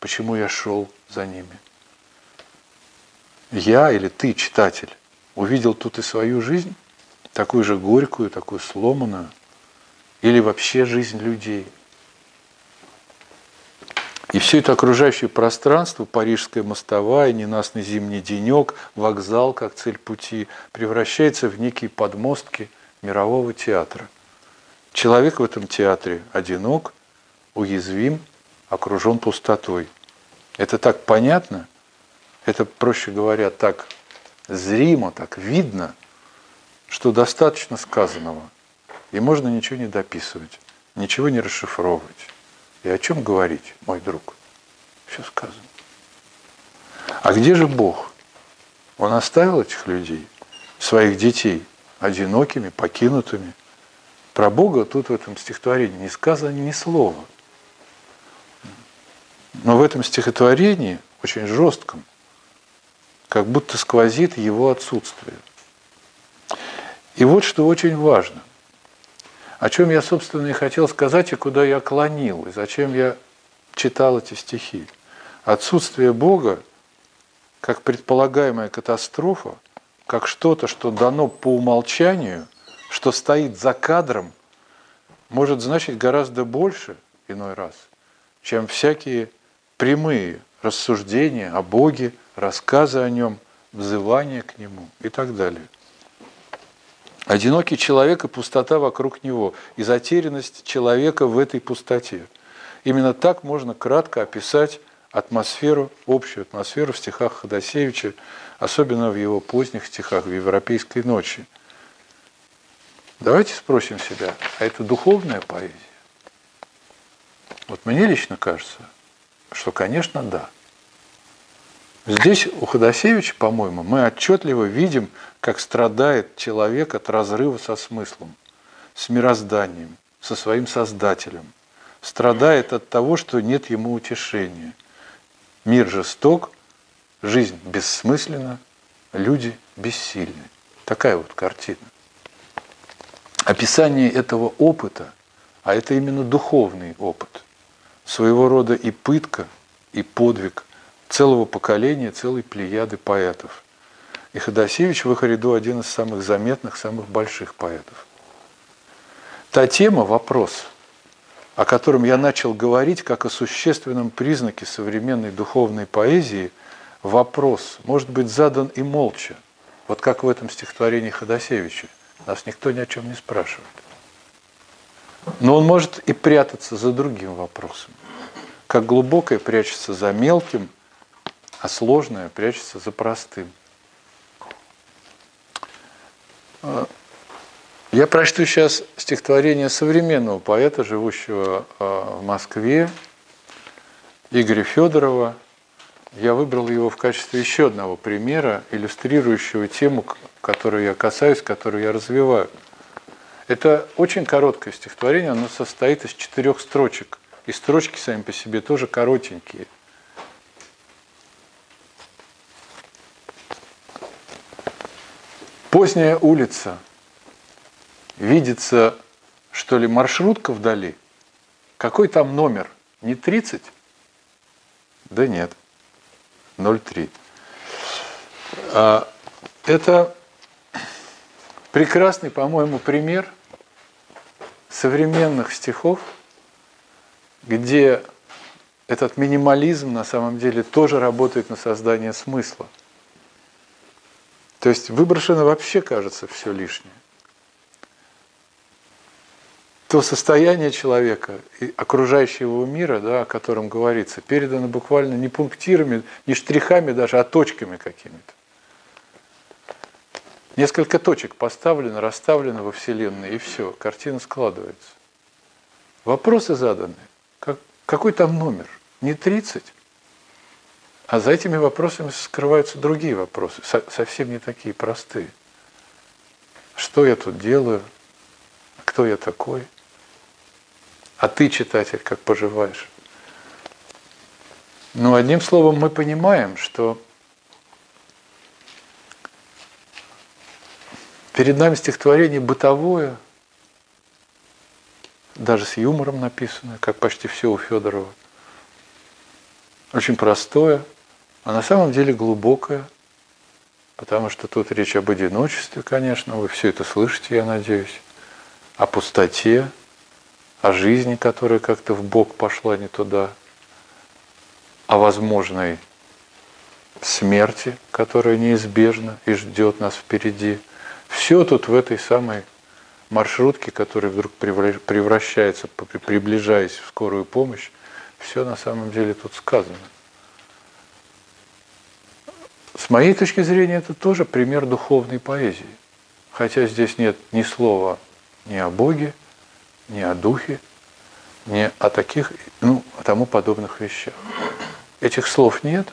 Speaker 2: Почему я шел за ними? Я или ты, читатель, увидел тут и свою жизнь? такую же горькую, такую сломанную, или вообще жизнь людей. И все это окружающее пространство, парижская мостовая, ненастный зимний денек, вокзал как цель пути, превращается в некие подмостки мирового театра. Человек в этом театре одинок, уязвим, окружен пустотой. Это так понятно, это, проще говоря, так зримо, так видно – что достаточно сказанного, и можно ничего не дописывать, ничего не расшифровывать. И о чем говорить, мой друг? Все сказано. А где же Бог? Он оставил этих людей, своих детей, одинокими, покинутыми. Про Бога тут в этом стихотворении не сказано ни слова. Но в этом стихотворении, очень жестком, как будто сквозит его отсутствие. И вот что очень важно, о чем я, собственно, и хотел сказать, и куда я клонил, и зачем я читал эти стихи. Отсутствие Бога, как предполагаемая катастрофа, как что-то, что дано по умолчанию, что стоит за кадром, может значить гораздо больше иной раз, чем всякие прямые рассуждения о Боге, рассказы о Нем, взывания к Нему и так далее. Одинокий человек и пустота вокруг него, и затерянность человека в этой пустоте. Именно так можно кратко описать атмосферу, общую атмосферу в стихах Ходосевича, особенно в его поздних стихах в «Европейской ночи». Давайте спросим себя, а это духовная поэзия? Вот мне лично кажется, что, конечно, да. Здесь у Ходосевича, по-моему, мы отчетливо видим, как страдает человек от разрыва со смыслом, с мирозданием, со своим Создателем. Страдает от того, что нет ему утешения. Мир жесток, жизнь бессмысленна, люди бессильны. Такая вот картина. Описание этого опыта, а это именно духовный опыт, своего рода и пытка, и подвиг – целого поколения, целой плеяды поэтов. И Ходосевич в их ряду один из самых заметных, самых больших поэтов. Та тема, вопрос, о котором я начал говорить как о существенном признаке современной духовной поэзии, вопрос может быть задан и молча, вот как в этом стихотворении Ходосевича. Нас никто ни о чем не спрашивает. Но он может и прятаться за другим вопросом. Как глубокое прячется за мелким, а сложное прячется за простым. А, я прочту сейчас стихотворение современного поэта, живущего а, в Москве, Игоря Федорова. Я выбрал его в качестве еще одного примера, иллюстрирующего тему, которую я касаюсь, которую я развиваю. Это очень короткое стихотворение, оно состоит из четырех строчек. И строчки сами по себе тоже коротенькие. Поздняя улица. Видится, что ли, маршрутка вдали? Какой там номер? Не 30? Да нет. 03. А, это прекрасный, по-моему, пример современных стихов, где этот минимализм на самом деле тоже работает на создание смысла. То есть выброшено вообще, кажется, все лишнее. То состояние человека и окружающего его мира, да, о котором говорится, передано буквально не пунктирами, не штрихами даже, а точками какими-то. Несколько точек поставлено, расставлено во Вселенной, и все, картина складывается. Вопросы заданы. Как, какой там номер? Не 30? А за этими вопросами скрываются другие вопросы, совсем не такие простые. Что я тут делаю? Кто я такой? А ты, читатель, как поживаешь? Ну, одним словом, мы понимаем, что перед нами стихотворение бытовое, даже с юмором написанное, как почти все у Федорова. Очень простое, а на самом деле глубокое, потому что тут речь об одиночестве, конечно, вы все это слышите, я надеюсь, о пустоте, о жизни, которая как-то в бок пошла не туда, о возможной смерти, которая неизбежна и ждет нас впереди. Все тут в этой самой маршрутке, которая вдруг превращается, приближаясь в скорую помощь, все на самом деле тут сказано. С моей точки зрения, это тоже пример духовной поэзии. Хотя здесь нет ни слова ни о Боге, ни о Духе, ни о таких, ну, о тому подобных вещах. Этих слов нет,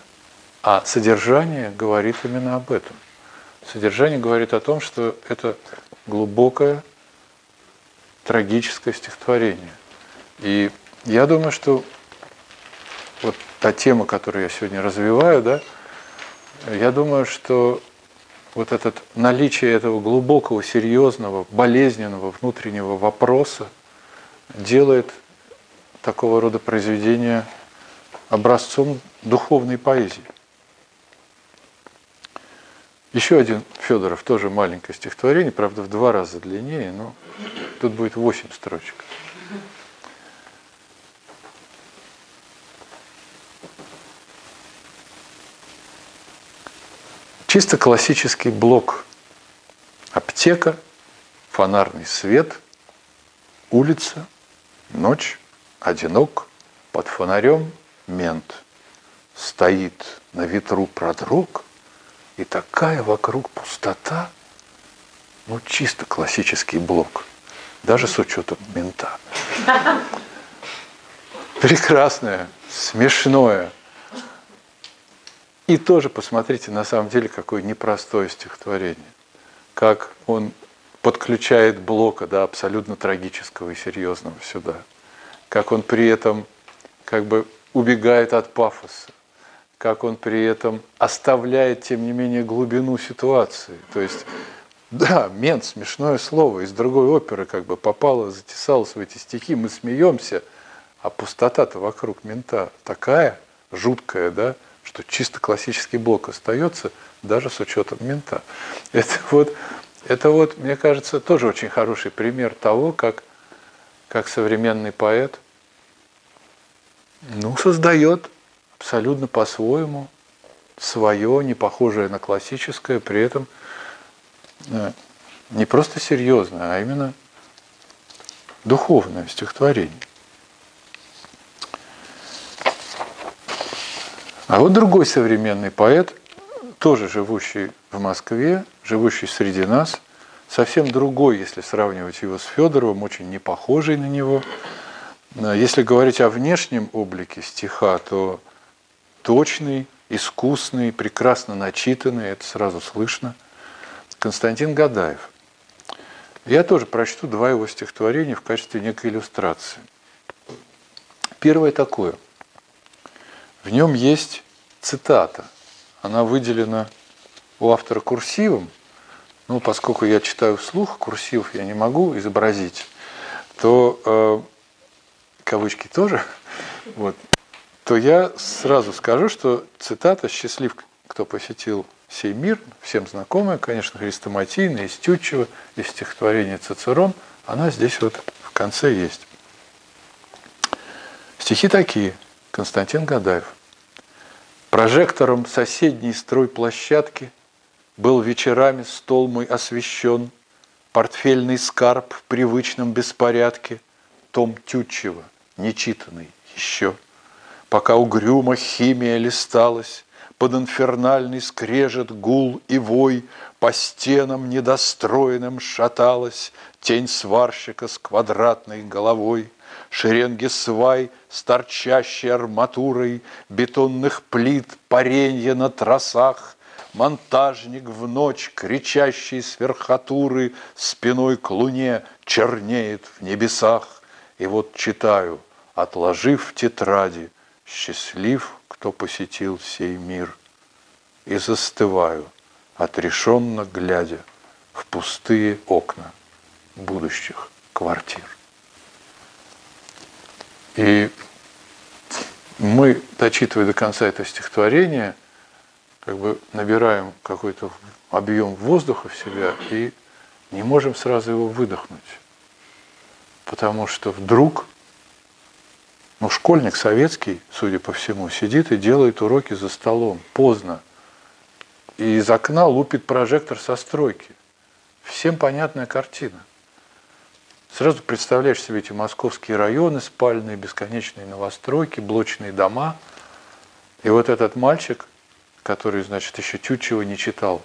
Speaker 2: а содержание говорит именно об этом. Содержание говорит о том, что это глубокое, трагическое стихотворение. И я думаю, что вот та тема, которую я сегодня развиваю, да, я думаю, что вот это наличие этого глубокого, серьезного, болезненного внутреннего вопроса делает такого рода произведения образцом духовной поэзии. Еще один Федоров, тоже маленькое стихотворение, правда, в два раза длиннее, но тут будет восемь строчек. Чисто классический блок. Аптека, фонарный свет, улица, ночь, одинок, под фонарем мент. Стоит на ветру продрог, и такая вокруг пустота, ну чисто классический блок, даже с учетом мента. [LAUGHS] Прекрасное, смешное, и тоже посмотрите, на самом деле, какое непростое стихотворение. Как он подключает Блока, да, абсолютно трагического и серьезного сюда. Как он при этом как бы убегает от пафоса. Как он при этом оставляет, тем не менее, глубину ситуации. То есть, да, мент, смешное слово, из другой оперы как бы попало, затесалось в эти стихи, мы смеемся, а пустота-то вокруг мента такая жуткая, да, что чисто классический блок остается, даже с учетом мента. [LAUGHS] Это вот, это вот, мне кажется, тоже очень хороший пример того, как, как современный поэт ну, создает абсолютно по-своему свое, не похожее на классическое, при этом э, не просто серьезное, а именно духовное стихотворение. А вот другой современный поэт, тоже живущий в Москве, живущий среди нас, совсем другой, если сравнивать его с Федоровым, очень не похожий на него. Если говорить о внешнем облике стиха, то точный, искусный, прекрасно начитанный, это сразу слышно, Константин Гадаев. Я тоже прочту два его стихотворения в качестве некой иллюстрации. Первое такое – в нем есть цитата. Она выделена у автора курсивом. Ну, поскольку я читаю вслух, курсив я не могу изобразить, то э, кавычки тоже, [LAUGHS] вот, то я сразу скажу, что цитата «Счастлив, кто посетил сей мир», всем знакомая, конечно, хрестоматийная, из Тютчева, из стихотворения Цицерон, она здесь вот конце есть. Стихи такие. Константин Гадаев. Прожектором соседней стройплощадки Был вечерами стол мой освещен, Портфельный скарб в привычном беспорядке, Том Тютчева, нечитанный еще. Пока угрюмо химия листалась, Под инфернальный скрежет гул и вой По стенам недостроенным шаталась Тень сварщика с квадратной головой – Шеренги свай с торчащей арматурой, Бетонных плит паренья на тросах, Монтажник в ночь, кричащий с верхотуры, Спиной к луне чернеет в небесах. И вот читаю, отложив в тетради, Счастлив, кто посетил сей мир. И застываю, отрешенно глядя В пустые окна будущих квартир. И мы, дочитывая до конца это стихотворение, как бы набираем какой-то объем воздуха в себя и не можем сразу его выдохнуть. Потому что вдруг, ну, школьник советский, судя по всему, сидит и делает уроки за столом, поздно. И из окна лупит прожектор со стройки. Всем понятная картина – Сразу представляешь себе эти московские районы, спальные, бесконечные новостройки, блочные дома. И вот этот мальчик, который, значит, еще Тютчева не читал,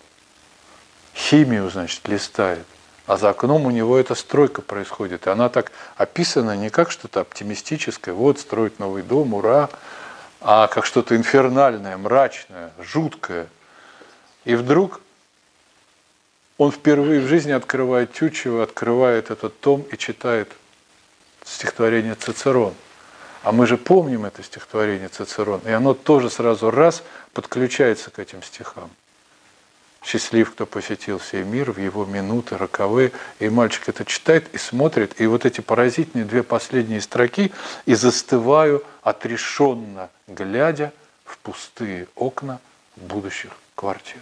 Speaker 2: химию, значит, листает, а за окном у него эта стройка происходит. И она так описана не как что-то оптимистическое, вот строить новый дом, ура, а как что-то инфернальное, мрачное, жуткое. И вдруг он впервые в жизни открывает Тютчева, открывает этот том и читает стихотворение Цицерон. А мы же помним это стихотворение Цицерон, и оно тоже сразу раз подключается к этим стихам. Счастлив, кто посетил сей мир в его минуты роковые. И мальчик это читает и смотрит, и вот эти поразительные две последние строки, и застываю отрешенно, глядя в пустые окна будущих квартир.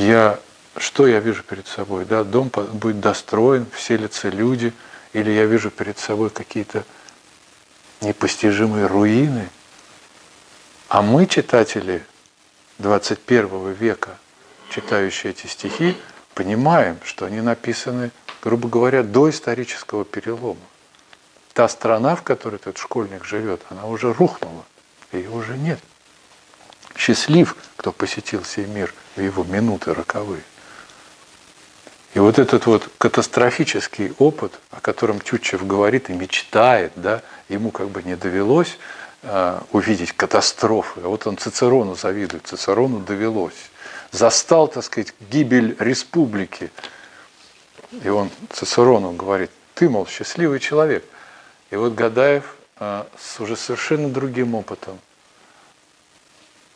Speaker 2: Я, что я вижу перед собой? Да, дом будет достроен, вселятся люди, или я вижу перед собой какие-то непостижимые руины. А мы, читатели 21 века, читающие эти стихи, понимаем, что они написаны, грубо говоря, до исторического перелома. Та страна, в которой этот школьник живет, она уже рухнула, ее уже нет. Счастлив, кто посетил сей мир в его минуты роковые. И вот этот вот катастрофический опыт, о котором Тютчев говорит и мечтает, да, ему как бы не довелось э, увидеть катастрофы. А вот он Цицерону завидует, Цицерону довелось. Застал, так сказать, гибель республики. И он Цицерону говорит, ты, мол, счастливый человек. И вот Гадаев э, с уже совершенно другим опытом –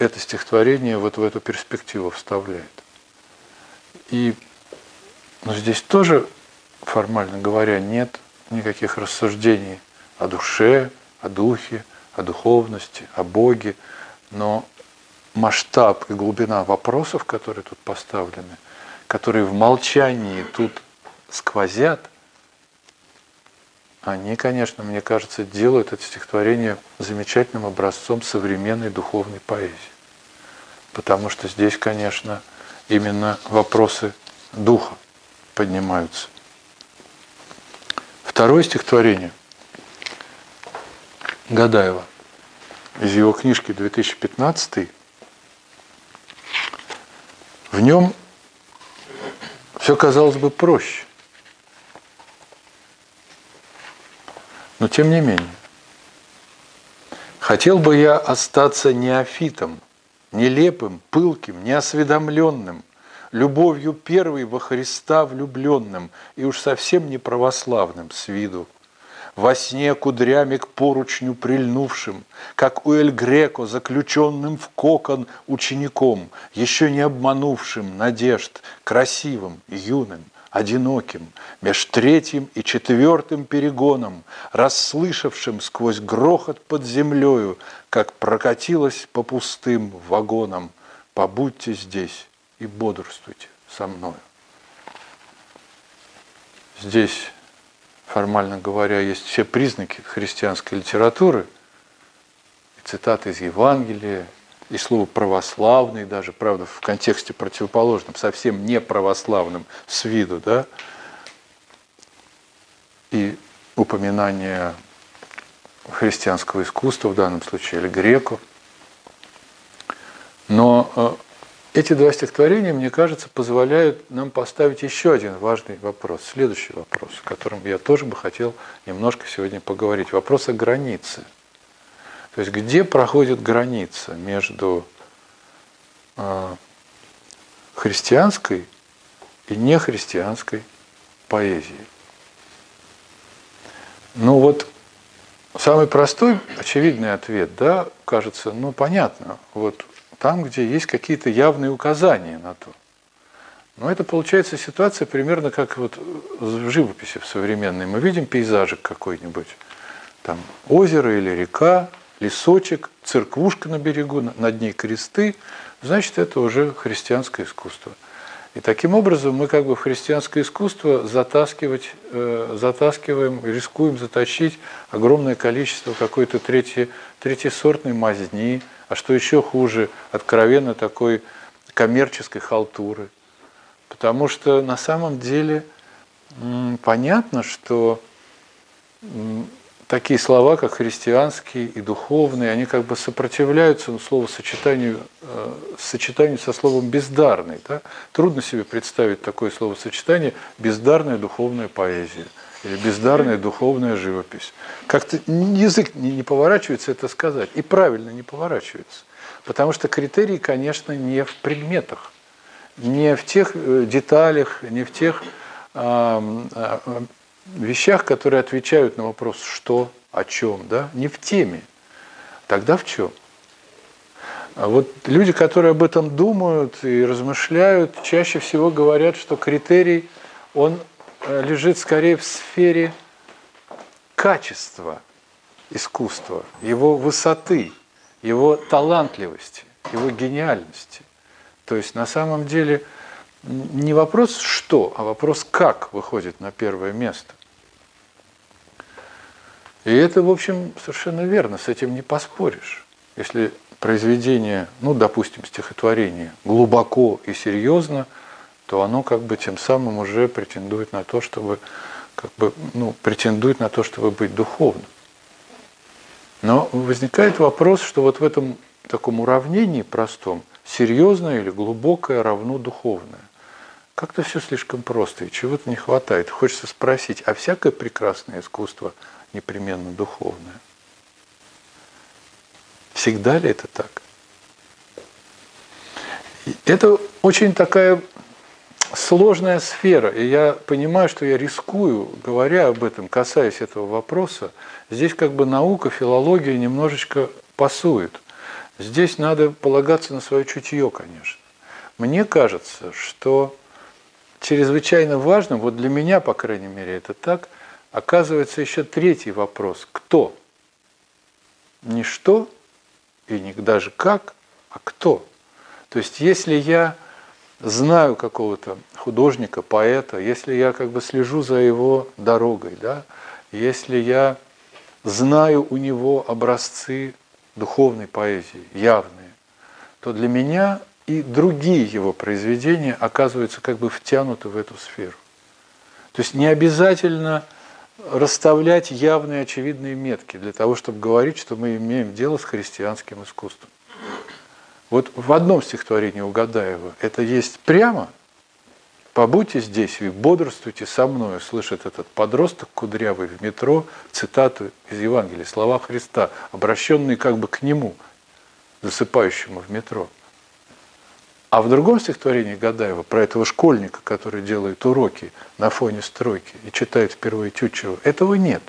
Speaker 2: это стихотворение вот в эту перспективу вставляет. И но здесь тоже, формально говоря, нет никаких рассуждений о душе, о духе, о духовности, о Боге, но масштаб и глубина вопросов, которые тут поставлены, которые в молчании тут сквозят, они, конечно, мне кажется, делают это стихотворение замечательным образцом современной духовной поэзии. Потому что здесь, конечно, именно вопросы духа поднимаются. Второе стихотворение Гадаева из его книжки 2015 в нем все казалось бы проще. Но тем не менее, хотел бы я остаться неофитом, нелепым, пылким, неосведомленным, любовью первой во Христа влюбленным и уж совсем не православным с виду, во сне кудрями к поручню прильнувшим, как у Эль Греко, заключенным в кокон учеником, еще не обманувшим надежд, красивым, юным, одиноким, меж третьим и четвертым перегоном, расслышавшим сквозь грохот под землею, как прокатилась по пустым вагонам, побудьте здесь и бодрствуйте со мною. здесь, формально говоря, есть все признаки христианской литературы, цитаты из Евангелия, и слово православный даже, правда, в контексте противоположном, совсем не православным с виду, да, и упоминание христианского искусства в данном случае, или греку. Но э, эти два стихотворения, мне кажется, позволяют нам поставить еще один важный вопрос, следующий вопрос, о котором я тоже бы хотел немножко сегодня поговорить. Вопрос о границе – то есть где проходит граница между э, христианской и нехристианской поэзией? Ну вот самый простой, очевидный ответ, да, кажется, ну понятно, вот там, где есть какие-то явные указания на то. Но это получается ситуация примерно как вот в живописи в современной. Мы видим пейзажик какой-нибудь, там озеро или река, лесочек, церквушка на берегу, над ней кресты, значит, это уже христианское искусство. И таким образом мы как бы в христианское искусство затаскивать, э, затаскиваем, рискуем затащить огромное количество какой-то третьей, третьесортной мазни, а что еще хуже, откровенно такой коммерческой халтуры. Потому что на самом деле понятно, что такие слова, как христианский и духовный, они как бы сопротивляются ну, словосочетанию, э, сочетанию со словом бездарный. Да? Трудно себе представить такое словосочетание бездарная духовная поэзия или бездарная духовная живопись. Как-то язык не, не поворачивается это сказать, и правильно не поворачивается. Потому что критерии, конечно, не в предметах, не в тех э, деталях, не в тех э, вещах, которые отвечают на вопрос «что?», «о чем?», да, не в теме. Тогда в чем? А вот люди, которые об этом думают и размышляют, чаще всего говорят, что критерий, он э, лежит скорее в сфере качества искусства, его высоты, его талантливости, его гениальности. То есть на самом деле – не вопрос что, а вопрос как выходит на первое место. И это, в общем, совершенно верно, с этим не поспоришь. Если произведение, ну, допустим, стихотворение, глубоко и серьезно, то оно как бы тем самым уже претендует на то, чтобы как бы, ну, претендует на то, чтобы быть духовным. Но возникает вопрос, что вот в этом таком уравнении простом серьезное или глубокое равно духовное. Как-то все слишком просто, и чего-то не хватает. Хочется спросить, а всякое прекрасное искусство непременно духовное? Всегда ли это так? Это очень такая сложная сфера, и я понимаю, что я рискую, говоря об этом, касаясь этого вопроса, здесь как бы наука, филология немножечко пасует. Здесь надо полагаться на свое чутье, конечно. Мне кажется, что чрезвычайно важным, вот для меня, по крайней мере, это так, оказывается еще третий вопрос. Кто? Не что и не даже как, а кто. То есть если я знаю какого-то художника, поэта, если я как бы слежу за его дорогой, да, если я знаю у него образцы духовной поэзии, явные, то для меня и другие его произведения оказываются как бы втянуты в эту сферу. То есть не обязательно расставлять явные очевидные метки для того, чтобы говорить, что мы имеем дело с христианским искусством. Вот в одном стихотворении у Гадаева это есть прямо «Побудьте здесь и бодрствуйте со мной», слышит этот подросток кудрявый в метро цитату из Евангелия, слова Христа, обращенные как бы к нему, засыпающему в метро – а в другом стихотворении Гадаева про этого школьника, который делает уроки на фоне стройки и читает впервые Тютчева, этого нет.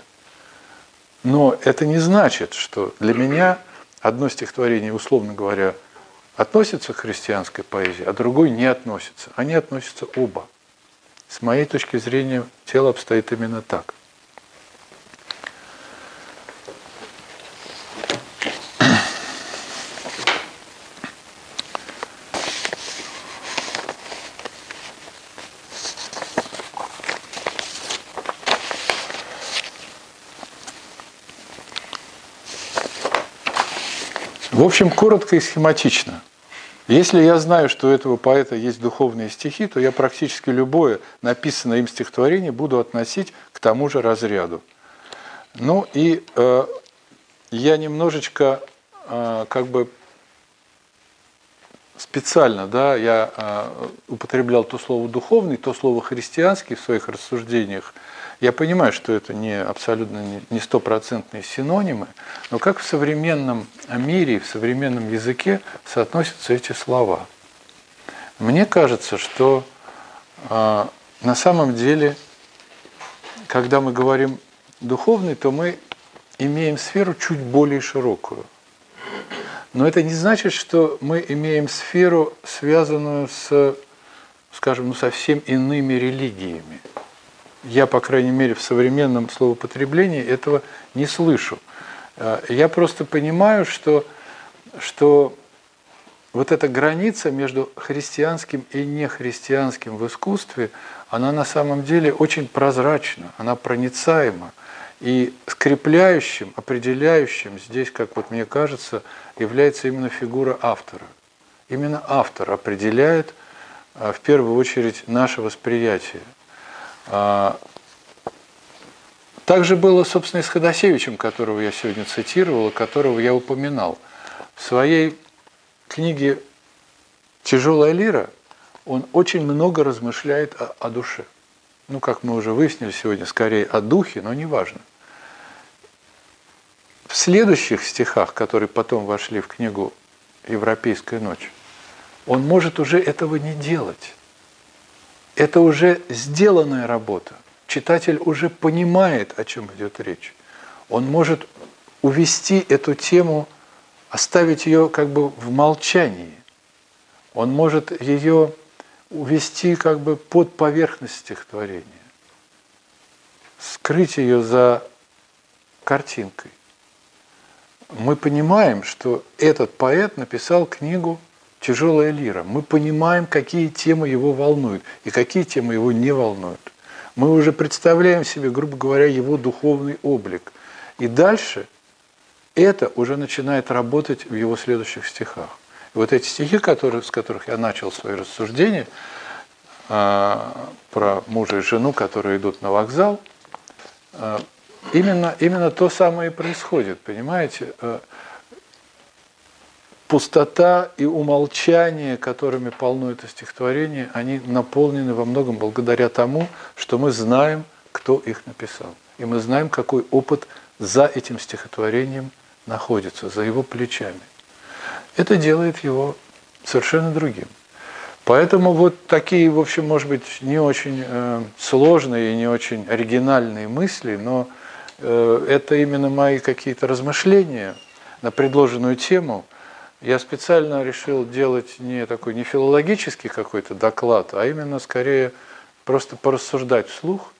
Speaker 2: Но это не значит, что для меня одно стихотворение, условно говоря, относится к христианской поэзии, а другой не относится. Они относятся оба. С моей точки зрения, дело обстоит именно так – общем, коротко и схематично. Если я знаю, что у этого поэта есть духовные стихи, то я практически любое написанное им стихотворение буду относить к тому же разряду. Ну и э, я немножечко э, как бы специально, да, я э, употреблял то слово духовный, то слово христианский в своих рассуждениях. Я понимаю, что это не абсолютно не стопроцентные синонимы, но как в современном мире, в современном языке соотносятся эти слова. Мне кажется, что э, на самом деле, когда мы говорим духовный, то мы имеем сферу чуть более широкую. Но это не значит, что мы имеем сферу, связанную с, скажем, ну, совсем иными религиями. Я, по крайней мере, в современном словопотреблении этого не слышу. Э, я просто понимаю, что, что вот эта граница между христианским и нехристианским в искусстве, она на самом деле очень прозрачна, она проницаема. И скрепляющим, определяющим здесь, как вот мне кажется, является именно фигура автора. Именно автор определяет а, в первую очередь наше восприятие. А, также было, собственно, и с Ходосевичем, которого я сегодня цитировал, которого я упоминал. В своей книге «Тяжелая лира» он очень много размышляет о, о душе ну, как мы уже выяснили сегодня, скорее о духе, но неважно. В следующих стихах, которые потом вошли в книгу «Европейская ночь», он может уже этого не делать. Это уже сделанная работа. Читатель уже понимает, о чем идет речь. Он может увести эту тему, оставить ее как бы в молчании. Он может ее увести как бы под поверхность стихотворения, скрыть ее за картинкой. Мы понимаем, что этот поэт написал книгу «Тяжелая лира». Мы понимаем, какие темы его волнуют и какие темы его не волнуют. Мы уже представляем себе, грубо говоря, его духовный облик. И дальше это уже начинает работать в его следующих стихах вот эти стихи, которые, с которых я начал свои рассуждения, а, про мужа и жену, которые идут на вокзал, а, именно, именно то самое и происходит, понимаете? Пустота и умолчание, которыми полно это стихотворение, они наполнены во многом благодаря тому, что мы знаем, кто их написал. И мы знаем, какой опыт за этим стихотворением находится, за его плечами. Это делает его совершенно другим. Поэтому вот такие, в общем, может быть, не очень э, сложные и не очень оригинальные мысли, но э, это именно мои какие-то размышления на предложенную тему. Я специально решил делать не такой не филологический какой-то доклад, а именно скорее просто порассуждать вслух.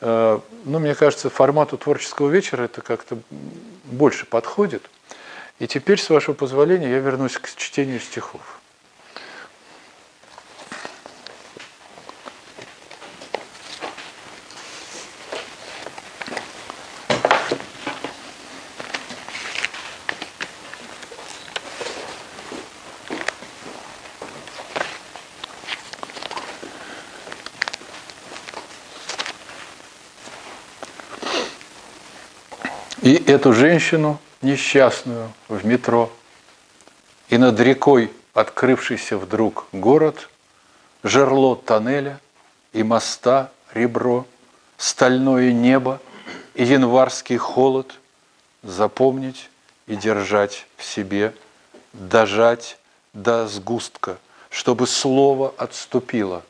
Speaker 2: Э, ну, мне кажется, формату творческого вечера это как-то больше подходит. И теперь, с вашего позволения, я вернусь к чтению стихов. Эту женщину несчастную в метро, и над рекой открывшийся вдруг город, жерло тоннеля и моста ребро, стальное небо и январский холод запомнить и держать в себе, дожать до сгустка, чтобы слово отступило,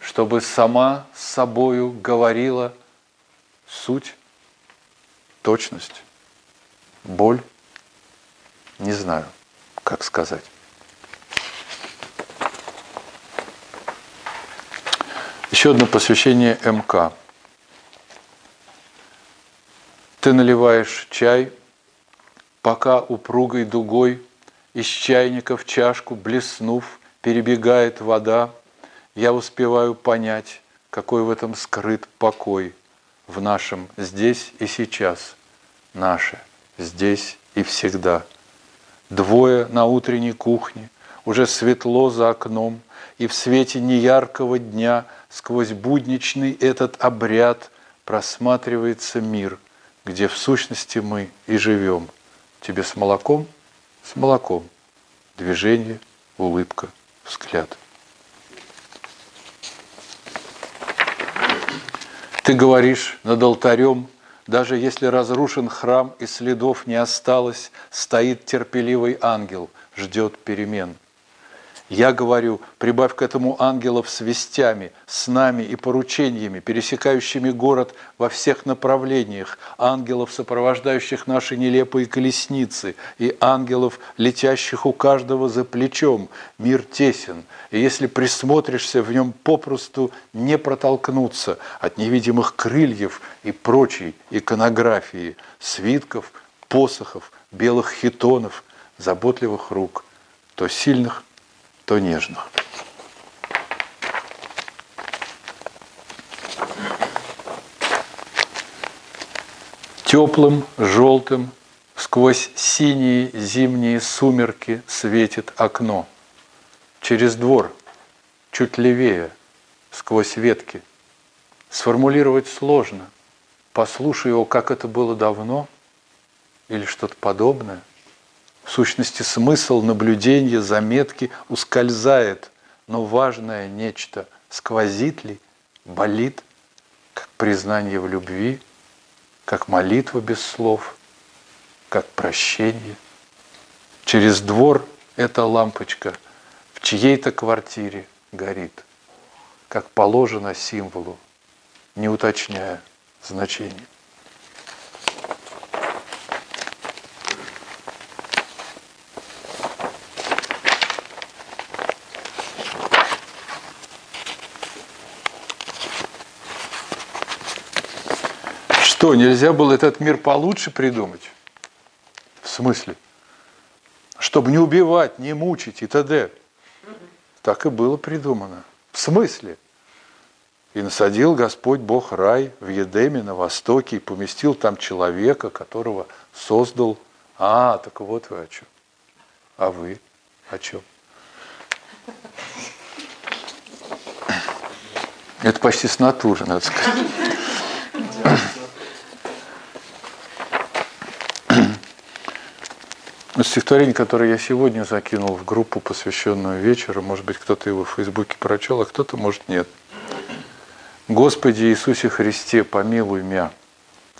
Speaker 2: чтобы сама с собою говорила суть, точность боль, не знаю, как сказать. Еще одно посвящение МК. Ты наливаешь чай, пока упругой дугой из чайника в чашку, блеснув, перебегает вода, я успеваю понять, какой в этом скрыт покой в нашем здесь и сейчас, наше – здесь и всегда. Двое на утренней кухне, уже светло за окном, И в свете неяркого дня Сквозь будничный этот обряд Просматривается мир, Где в сущности мы и живем. Тебе с молоком? С молоком. Движение, улыбка, взгляд. Ты говоришь над алтарем, даже если разрушен храм и следов не осталось, стоит терпеливый ангел, ждет перемен – я говорю, прибавь к этому ангелов с вестями, с нами и поручениями, пересекающими город во всех направлениях, ангелов, сопровождающих наши нелепые колесницы, и ангелов, летящих у каждого за плечом. Мир тесен, и если присмотришься, в нем попросту не протолкнуться от невидимых крыльев и прочей иконографии, свитков, посохов, белых хитонов, заботливых рук, то сильных, то нежных. Теплым, желтым, сквозь синие зимние сумерки светит окно. Через двор, чуть левее, сквозь ветки. Сформулировать сложно. Послушай его, как это было давно, или что-то подобное – в сущности, смысл наблюдения, заметки ускользает, но важное нечто сквозит ли, болит, как признание в любви, как молитва без слов, как прощение. Через двор эта лампочка в чьей-то квартире горит, как положено символу, не уточняя значение. Что, нельзя было этот мир получше придумать? В смысле? Чтобы не убивать, не мучить и т.д. Так и было придумано. В смысле? И насадил Господь Бог рай в Едеме на востоке и поместил там человека, которого создал. А, так вот вы о чем. А вы о чем? Это почти с натуры, надо сказать. Стихотворение, которое я сегодня закинул в группу, посвященную вечеру, может быть, кто-то его в Фейсбуке прочел, а кто-то, может, нет. «Господи Иисусе Христе, помилуй меня.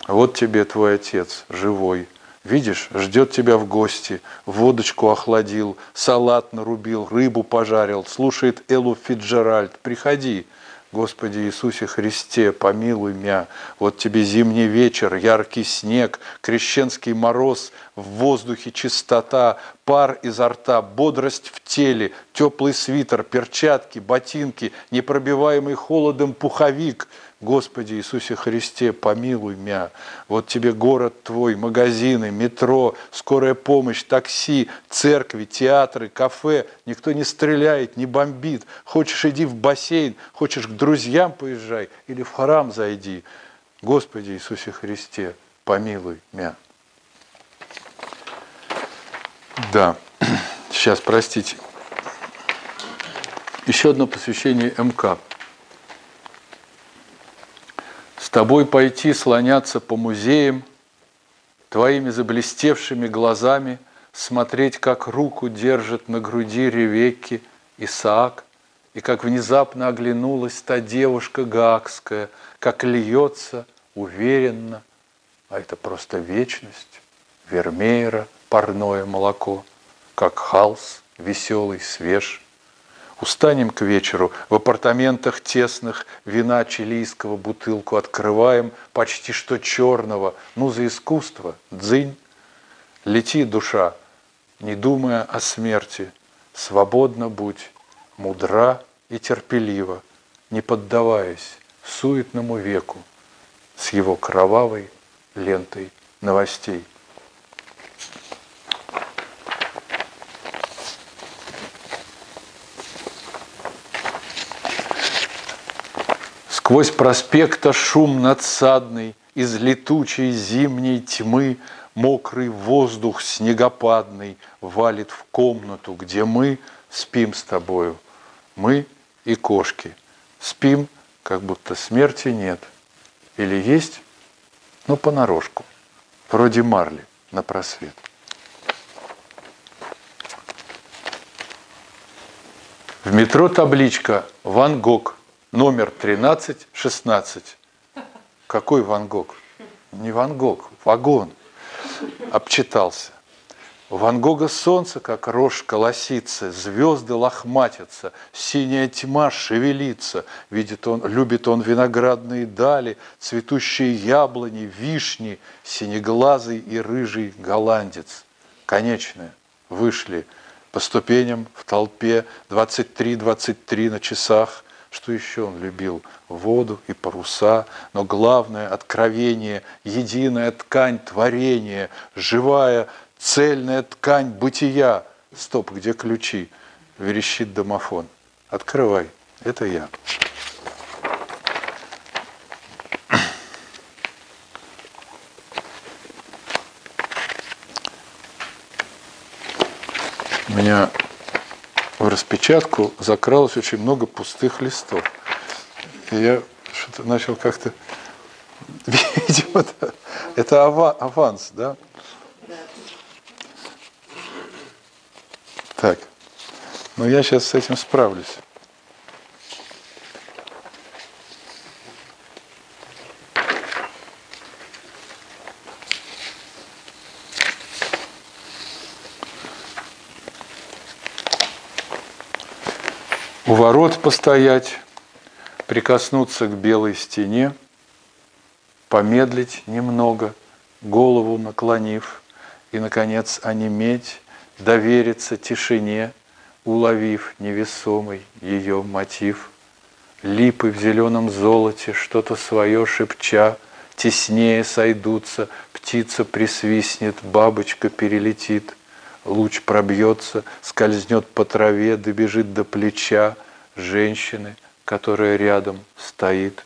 Speaker 2: Вот тебе твой Отец, живой. Видишь, ждет тебя в гости, водочку охладил, салат нарубил, рыбу пожарил, слушает Эллу Фиджеральд. Приходи, Господи Иисусе Христе, помилуй меня. Вот тебе зимний вечер, яркий снег, крещенский мороз, в воздухе чистота, пар изо рта, бодрость в теле, теплый свитер, перчатки, ботинки, непробиваемый холодом пуховик – Господи Иисусе Христе, помилуй меня. Вот тебе город твой, магазины, метро, скорая помощь, такси, церкви, театры, кафе. Никто не стреляет, не бомбит. Хочешь, иди в бассейн, хочешь, к друзьям поезжай или в храм зайди. Господи Иисусе Христе, помилуй меня. Да, [CLEARS THROAT] сейчас, простите. Еще одно посвящение МК. Тобой пойти слоняться по музеям, Твоими заблестевшими глазами Смотреть, как руку держит на груди Ревекки Исаак, И как внезапно оглянулась та девушка гаагская, Как льется уверенно, а это просто вечность, Вермеера парное молоко, Как халс веселый, свеж – Устанем к вечеру, в апартаментах тесных вина чилийского бутылку открываем, почти что черного, ну за искусство, дзынь. Лети, душа, не думая о смерти, свободно будь, мудра и терпелива, не поддаваясь суетному веку с его кровавой лентой новостей. Сквозь проспекта шум надсадный, Из летучей зимней тьмы мокрый воздух снегопадный валит в комнату, где мы спим с тобою. Мы и кошки. Спим, как будто смерти нет. Или есть, но понарошку. Вроде марли на просвет. В метро табличка «Ван Гог», номер 1316. Какой Ван Гог? Не Ван Гог, вагон. Обчитался. Ван Гога солнце, как рожь колосится, звезды лохматятся, синяя тьма шевелится. Видит он, любит он виноградные дали, цветущие яблони, вишни, синеглазый и рыжий голландец. Конечное. Вышли по ступеням в толпе 23-23 на часах. Что еще он любил? Воду и паруса, но главное – откровение, единая ткань творения, живая цельная ткань бытия. Стоп, где ключи? Верещит домофон. Открывай, это я. У меня в распечатку закралось очень много пустых листов. И я что-то начал как-то... [LAUGHS] Видимо, это аванс, да? Так, но я сейчас с этим справлюсь. Ворот постоять, прикоснуться к белой стене, помедлить немного, голову наклонив, и, наконец, онеметь, довериться тишине, уловив невесомый ее мотив. Липы в зеленом золоте, что-то свое шепча, теснее сойдутся, птица присвистнет, бабочка перелетит, луч пробьется, скользнет по траве, добежит до плеча женщины, которая рядом стоит,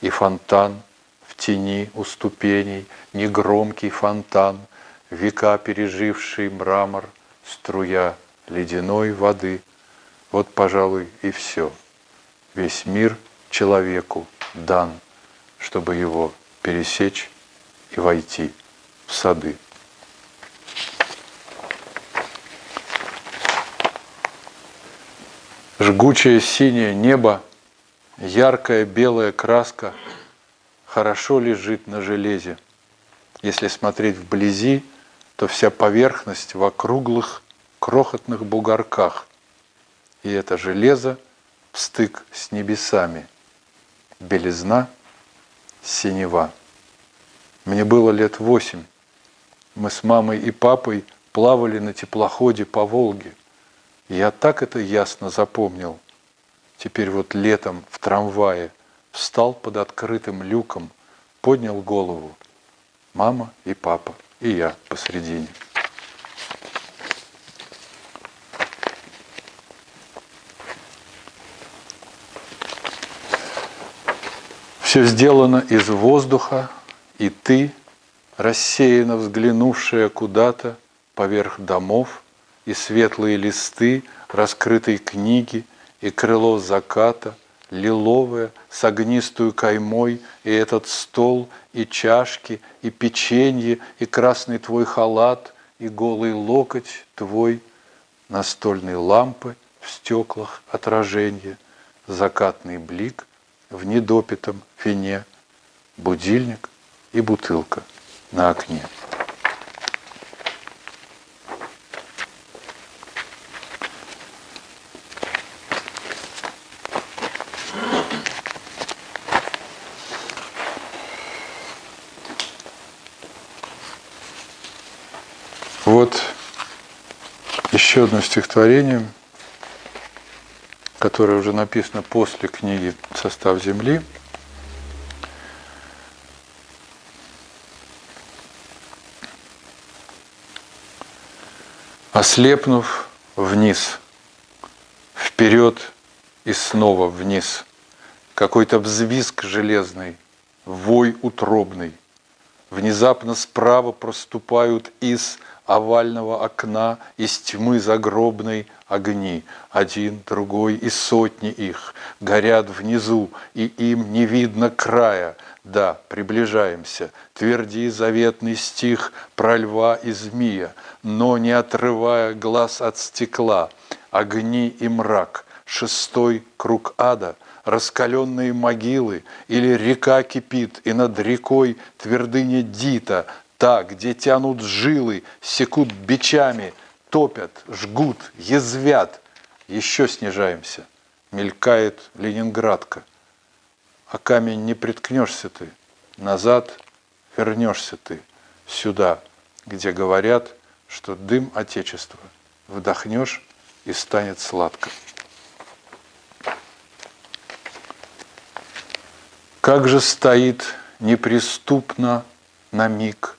Speaker 2: и фонтан в тени у ступеней, негромкий фонтан, века переживший мрамор – струя ледяной воды. Вот, пожалуй, и все. Весь мир человеку дан, чтобы его пересечь и войти в сады. Жгучее синее небо, яркая белая краска хорошо лежит на железе. Если смотреть вблизи, то вся поверхность в округлых крохотных бугорках. И это железо в стык с небесами. Белизна, синева. Мне было лет восемь. Мы с мамой и папой плавали на теплоходе по Волге. Я так это ясно запомнил. Теперь вот летом в трамвае встал под открытым люком, поднял голову. Мама и папа и я посредине. Все сделано из воздуха, и ты, рассеянно взглянувшая куда-то поверх домов, и светлые листы раскрытой книги, и крыло заката, лиловое, с огнистую каймой, и этот стол, и чашки, и печенье, и красный твой халат, и голый локоть твой, настольные лампы в стеклах отражение, закатный блик в недопитом фине, будильник и бутылка на окне. Вот еще одно стихотворение, которое уже написано после книги «Состав Земли». Ослепнув вниз, вперед и снова вниз, какой-то взвизг железный, вой утробный, Внезапно справа проступают из овального окна, из тьмы загробной огни. Один, другой и сотни их горят внизу, и им не видно края. Да, приближаемся, тверди заветный стих про льва и змея, но не отрывая глаз от стекла, огни и мрак, шестой круг ада, раскаленные могилы, или река кипит, и над рекой твердыня Дита, та, где тянут жилы, секут бичами, топят, жгут, язвят. Еще снижаемся. Мелькает Ленинградка. А камень не приткнешься ты. Назад вернешься ты. Сюда, где говорят, что дым Отечества вдохнешь и станет сладко. Как же стоит неприступно на миг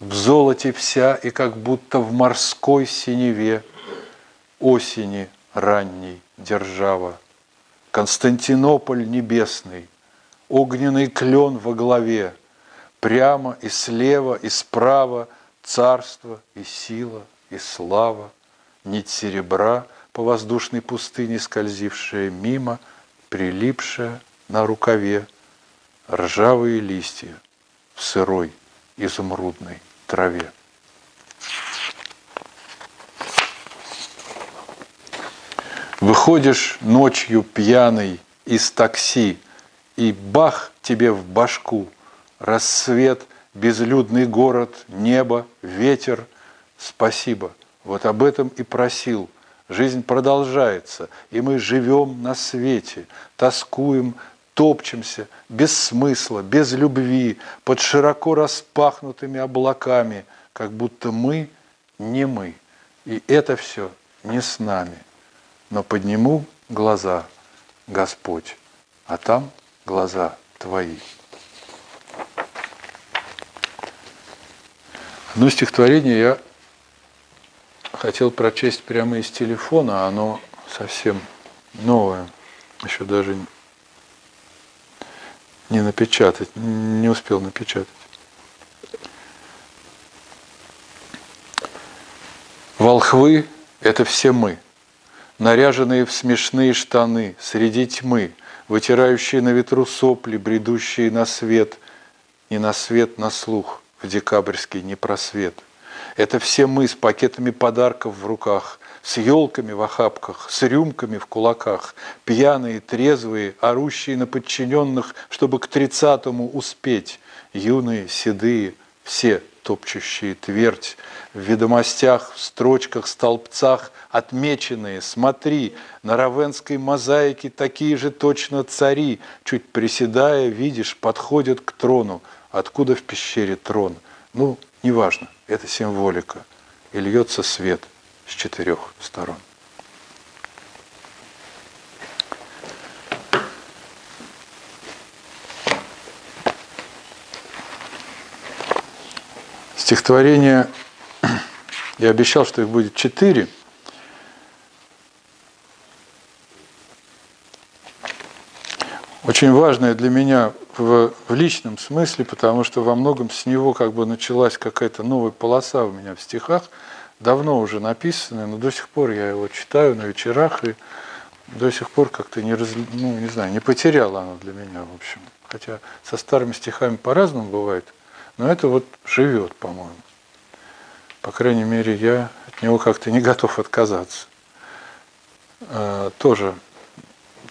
Speaker 2: в золоте вся и как будто в морской синеве Осени ранней держава. Константинополь небесный, огненный клен во главе, Прямо и слева, и справа царство и сила, и слава, Нить серебра по воздушной пустыне скользившая мимо, Прилипшая на рукаве, ржавые листья в сырой изумрудной траве. Выходишь ночью пьяный из такси, и бах тебе в башку, рассвет, безлюдный город, небо, ветер. Спасибо. Вот об этом и просил. Жизнь продолжается, и мы живем на свете, тоскуем топчемся без смысла, без любви, под широко распахнутыми облаками, как будто мы не мы. И это все не с нами. Но подниму глаза, Господь, а там глаза Твои. Одно стихотворение я хотел прочесть прямо из телефона, оно совсем новое, еще даже не напечатать, не успел напечатать. Волхвы – это все мы, наряженные в смешные штаны, среди тьмы, вытирающие на ветру сопли, бредущие на свет, не на свет, на слух, в декабрьский непросвет. Это все мы с пакетами подарков в руках, с елками в охапках, с рюмками в кулаках, пьяные, трезвые, орущие на подчиненных, чтобы к тридцатому успеть, юные, седые, все топчущие твердь, в ведомостях, в строчках, столбцах отмеченные, смотри, на равенской мозаике такие же точно цари, чуть приседая, видишь, подходят к трону. Откуда в пещере трон? Ну, неважно, это символика. И льется свет – с четырех сторон. Стихотворение, [CLEARS THROAT] я обещал, что их будет четыре. Очень важное для меня в, в личном смысле, потому что во многом с него как бы началась какая-то новая полоса у меня в стихах – давно уже написанное, но до сих пор я его читаю на вечерах, и до сих пор как-то не, раз, ну, не знаю, не потеряло оно для меня, в общем. Хотя со старыми стихами по-разному бывает, но это вот живет, по-моему. По крайней мере, я от него как-то не готов отказаться. А, тоже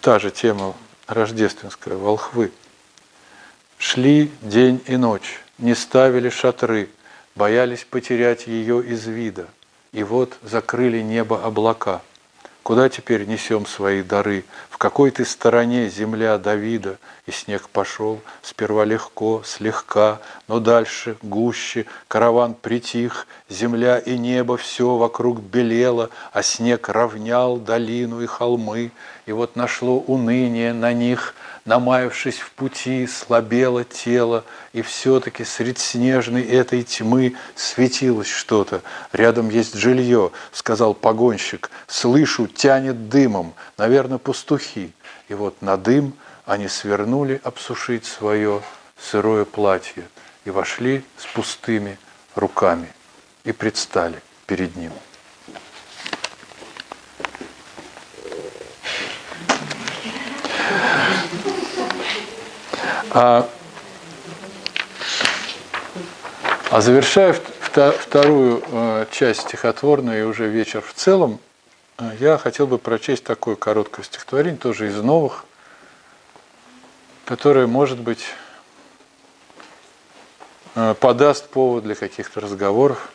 Speaker 2: та же тема рождественская, волхвы. Шли день и ночь, не ставили шатры – боялись потерять ее из вида. И вот закрыли небо облака. Куда теперь несем свои дары? В какой ты стороне земля Давида? И снег пошел, сперва легко, слегка, но дальше, гуще, караван притих, земля и небо все вокруг белело, а снег равнял долину и холмы, и вот нашло уныние на них – намаявшись в пути, слабело тело, и все-таки средь снежной этой тьмы светилось что-то. Рядом есть жилье, сказал погонщик. Слышу, тянет дымом, наверное, пастухи. И вот на дым они свернули обсушить свое сырое платье. и вошли с пустыми руками и предстали перед ним. А, а завершая вторую э, часть стихотворную и уже вечер в целом, э, я хотел бы прочесть такое короткое стихотворение, тоже из новых, которое, может быть, э, подаст повод для каких-то разговоров.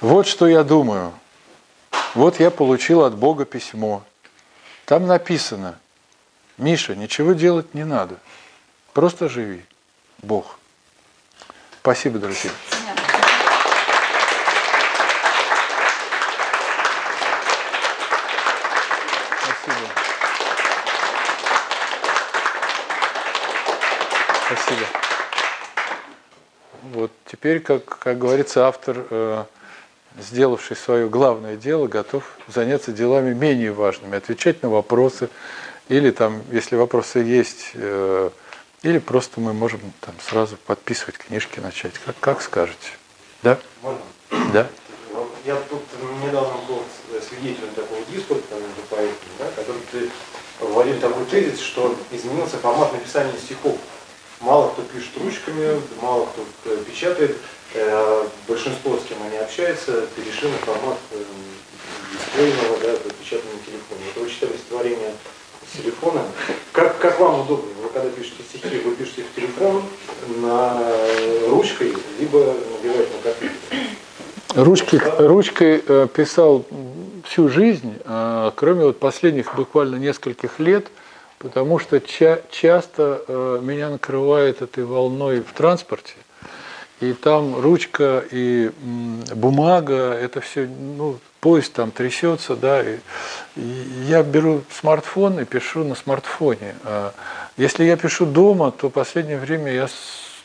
Speaker 2: Вот что я думаю. Вот я получил от Бога письмо. Там написано, Миша, ничего делать не надо. Просто живи. Бог. Спасибо, друзья. Спасибо. Спасибо. Вот теперь, как, как говорится, автор, э, сделавший свое главное дело, готов заняться делами менее важными, отвечать на вопросы, или там, если вопросы есть, э, или просто мы можем там сразу подписывать книжки, начать. Как, как скажете? Да?
Speaker 3: Можно?
Speaker 2: Да.
Speaker 3: Я тут недавно был свидетелем такого диспута между поэтами, да, который ты вводил такой тезис, что изменился формат написания стихов. Мало кто пишет ручками, мало кто э, печатает. Э, большинство, с кем они общаются, перешли на формат дисплейного, да, печатанного телефона. Вот вы читали стихотворение с телефона. Как, как вам удобнее? Вы когда пишете стихи, вы пишете в телефон на ручкой, либо набиваете на компьютер?
Speaker 2: Ручкой, ручкой э, писал всю жизнь, а кроме вот последних буквально нескольких лет, потому что ча часто э, меня накрывает этой волной в транспорте, и там ручка и бумага, это все, ну, поезд там трясется, да, и, и я беру смартфон и пишу на смартфоне. А если я пишу дома, то в последнее время я,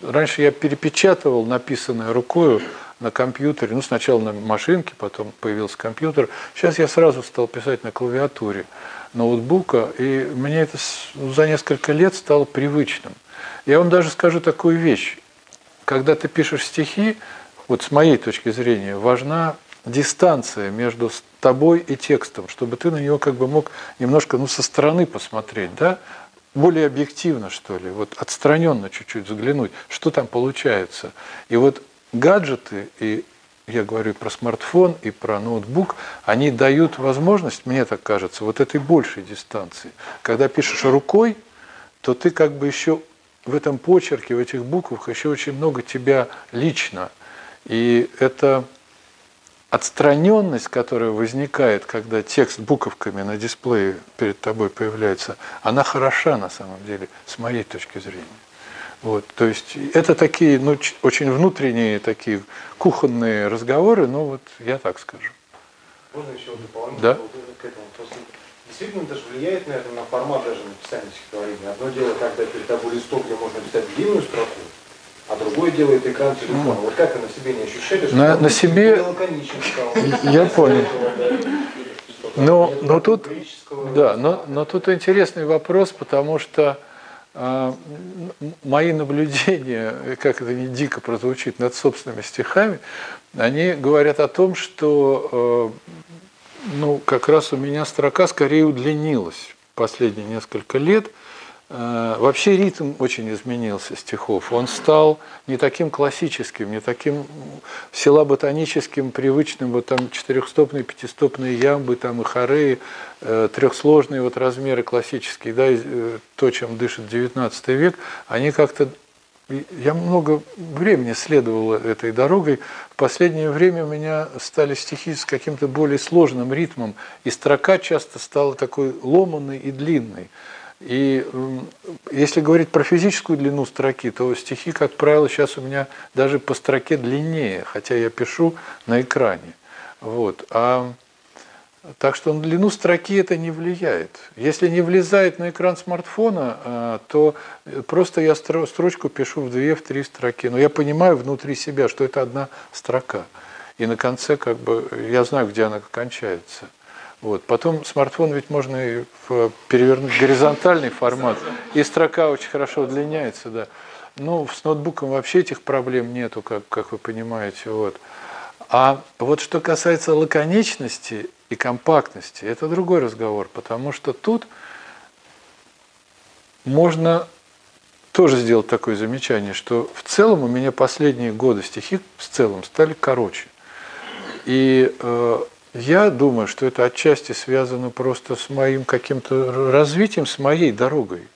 Speaker 2: раньше я перепечатывал написанное рукой на компьютере, ну сначала на машинке, потом появился компьютер, сейчас я сразу стал писать на клавиатуре ноутбука, и мне это за несколько лет стало привычным. Я вам даже скажу такую вещь. Когда ты пишешь стихи, вот с моей точки зрения, важна дистанция между тобой и текстом, чтобы ты на него как бы мог немножко ну, со стороны посмотреть, да, более объективно, что ли, вот отстраненно чуть-чуть взглянуть, что там получается. И вот гаджеты, и я говорю про смартфон и про ноутбук, они дают возможность, мне так кажется, вот этой большей дистанции. Когда пишешь рукой, то ты как бы еще в этом почерке, в этих буквах еще очень много тебя лично. И это отстраненность, которая возникает, когда текст буковками на дисплее перед тобой появляется, она хороша на самом деле, с моей точки зрения. Вот, то есть это такие, ну, очень внутренние такие кухонные разговоры, ну вот я так скажу.
Speaker 3: Можно еще дополнительно
Speaker 2: да?
Speaker 3: к этому? Просто действительно это же влияет, наверное, на формат даже написания стихотворения. Одно дело, когда перед тобой листок, где можно писать длинную строку, а другой делает экран телефона. Вот как вы на себе не ощущали, что
Speaker 2: на, на себе... [LAUGHS] Я понял. Но, но тут, да, но, но тут интересный вопрос, потому что э, мои наблюдения, [LAUGHS] как это не дико прозвучит, над собственными стихами, они говорят о том, что э, ну, как раз у меня строка скорее удлинилась последние несколько лет – Э, вообще ритм очень изменился стихов. Он стал не таким классическим, не таким селаботоническим, привычным, вот там четырехстопные, пятистопные ямбы, там и хоры, э, трехсложные вот размеры классические, да, э, то, чем дышит XIX век, они как-то я много времени следовал этой дорогой. В последнее время у меня стали стихи с каким-то более сложным ритмом, и строка часто стала такой ломанной и длинной. И если говорить про физическую длину строки, то стихи, как правило, сейчас у меня даже по строке длиннее, хотя я пишу на экране. Вот. А, так что на длину строки это не влияет. Если не влезает на экран смартфона, а, то просто я строчку пишу в две, в три строки. Но я понимаю внутри себя, что это одна строка. И на конце как бы я знаю, где она кончается. Вот. Потом смартфон ведь можно и в перевернуть горизонтальный формат, и строка очень хорошо удлиняется, да. Ну, с ноутбуком вообще этих проблем нету, как, как вы понимаете. Вот. А вот что касается лаконичности и компактности, это другой разговор, потому что тут можно тоже сделать такое замечание, что в целом у меня последние годы стихи в целом стали короче. И э, я думаю, что это отчасти связано просто с моим каким-то развитием, с моей дорогой.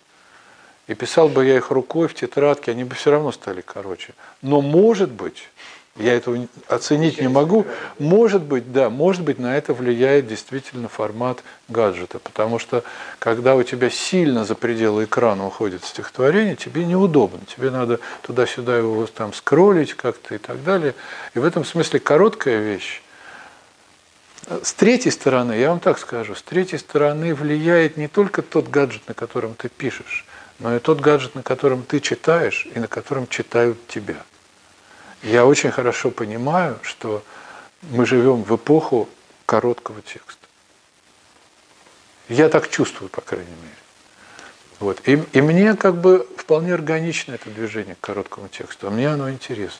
Speaker 2: И писал бы я их рукой в тетрадке, они бы все равно стали короче. Но может быть, я этого оценить не могу, может быть, да, может быть, на это влияет действительно формат гаджета. Потому что когда у тебя сильно за пределы экрана уходит стихотворение, тебе неудобно. Тебе надо туда-сюда его там скроллить как-то и так далее. И в этом смысле короткая вещь с третьей стороны, я вам так скажу, с третьей стороны влияет не только тот гаджет, на котором ты пишешь, но и тот гаджет, на котором ты читаешь и на котором читают тебя. Я очень хорошо понимаю, что мы живем в эпоху короткого текста. Я так чувствую, по крайней мере. Вот. И, и мне как бы вполне органично это движение к короткому тексту, а мне оно интересно.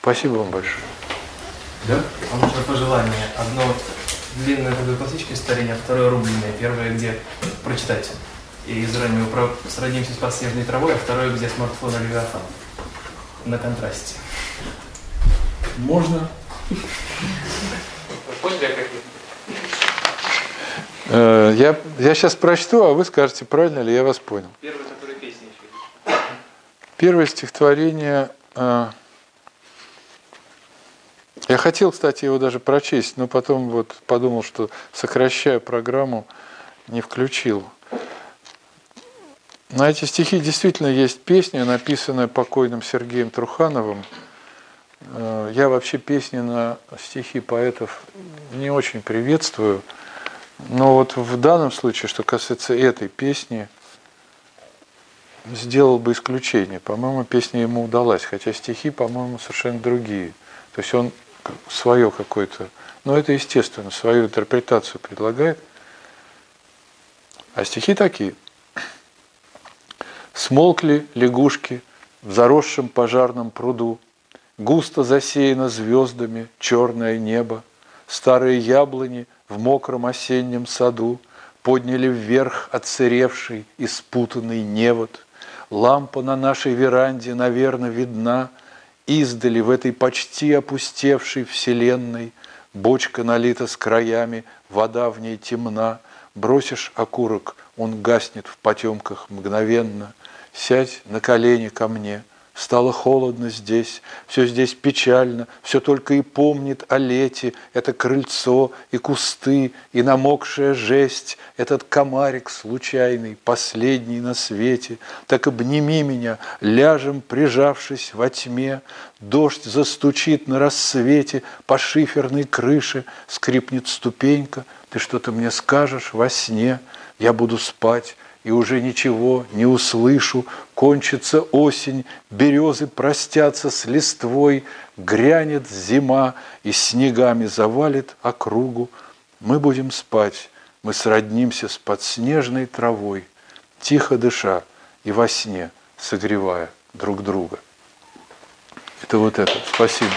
Speaker 2: Спасибо вам большое.
Speaker 4: Да? А можно пожелание. Одно длинное классическое старение, а второе рубленное. Первое, где прочитать. И из раннего про... сроднимся с подснежной травой, а второе, где смартфон или Левиафан. На контрасте.
Speaker 2: Можно.
Speaker 4: Поняли, как
Speaker 2: э, я, я сейчас прочту, а вы скажете, правильно ли я вас понял.
Speaker 4: Первое, которое песня еще.
Speaker 2: Первое стихотворение э, я хотел, кстати, его даже прочесть, но потом вот подумал, что сокращая программу, не включил. На эти стихи действительно есть песня, написанная покойным Сергеем Трухановым. Э, я вообще песни на стихи поэтов не очень приветствую, но вот в данном случае, что касается этой песни, сделал бы исключение. По-моему, песня ему удалась, хотя стихи, по-моему, совершенно другие. То есть он свое какое-то, но это естественно, свою интерпретацию предлагает. А стихи такие. Смолкли лягушки в заросшем пожарном пруду, Густо засеяно звездами черное небо, Старые яблони в мокром осеннем саду Подняли вверх отсыревший и спутанный невод. Лампа на нашей веранде, наверное, видна — Издали в этой почти опустевшей вселенной Бочка налита с краями, вода в ней темна, Бросишь окурок, он гаснет в потемках мгновенно. Сядь на колени ко мне, Стало холодно здесь, все здесь печально, все только и помнит о лете, это крыльцо и кусты, и намокшая жесть, этот комарик случайный, последний на свете. Так обними меня, ляжем, прижавшись во тьме, дождь застучит на рассвете, по шиферной крыше. Скрипнет ступенька, ты что-то мне скажешь во сне, я буду спать, и уже ничего не услышу. Кончится осень, березы простятся с листвой, грянет зима и снегами завалит округу. Мы будем спать, мы сроднимся с подснежной травой, тихо дыша и во сне согревая друг друга. Это вот это. Спасибо.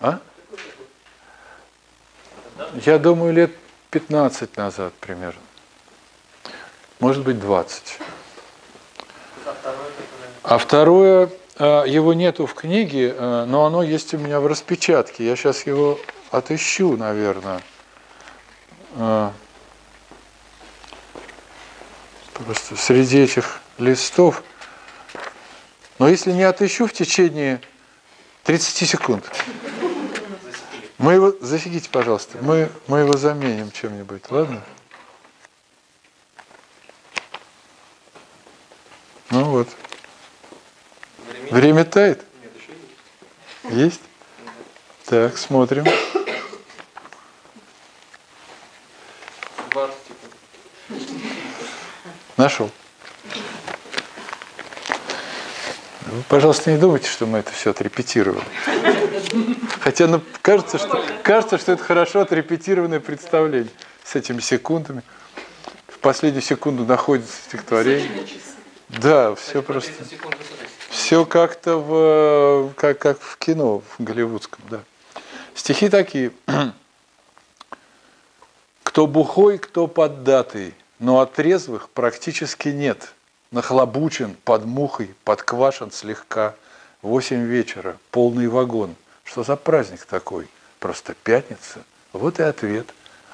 Speaker 2: А? Я думаю, лет 15 назад примерно. Может быть, 20. А второе, а, его нету в книге, а, но оно есть у меня в распечатке. Я сейчас его отыщу, наверное. А, просто среди этих листов. Но если не отыщу в течение 30 секунд, мы его, засеките, пожалуйста, мы, мы его заменим чем-нибудь, ладно? Ну вот. Время, Время тает? Нет, еще есть. Есть? Так, смотрим. Нашел. Вы, пожалуйста, не думайте, что мы это все отрепетировали. Хотя ну, кажется, что, кажется, что это хорошо отрепетированное представление с этими секундами. В последнюю секунду находится стихотворение. Да, все просто. Все как-то в, как, как в кино, в голливудском, да. Стихи такие. Кто бухой, кто поддатый, но от трезвых практически нет. Нахлобучен, под мухой, подквашен слегка. Восемь вечера, полный вагон. Что за праздник такой? Просто пятница. Вот и ответ.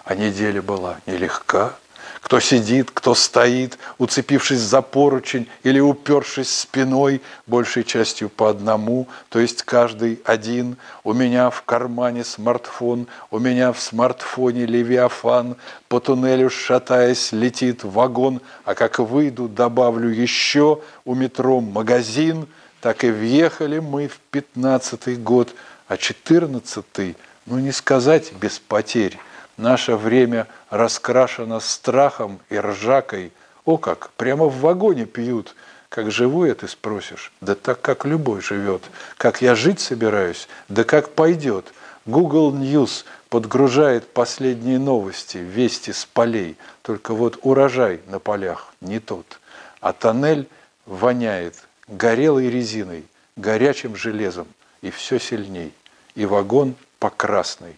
Speaker 2: А неделя была нелегка. Кто сидит, кто стоит, уцепившись за поручень или упершись спиной, большей частью по одному, то есть каждый один. У меня в кармане смартфон, у меня в смартфоне левиафан, по туннелю шатаясь летит вагон, а как выйду, добавлю еще у метро магазин, так и въехали мы в пятнадцатый год, а четырнадцатый, ну не сказать без потерь. Наше время раскрашено страхом и ржакой. О как, прямо в вагоне пьют. Как живу я, ты спросишь? Да так, как любой живет. Как я жить собираюсь? Да как пойдет. Google News подгружает последние новости, вести с полей. Только вот урожай на полях не тот. А тоннель воняет горелой резиной, горячим железом, и все сильней. И вагон по красной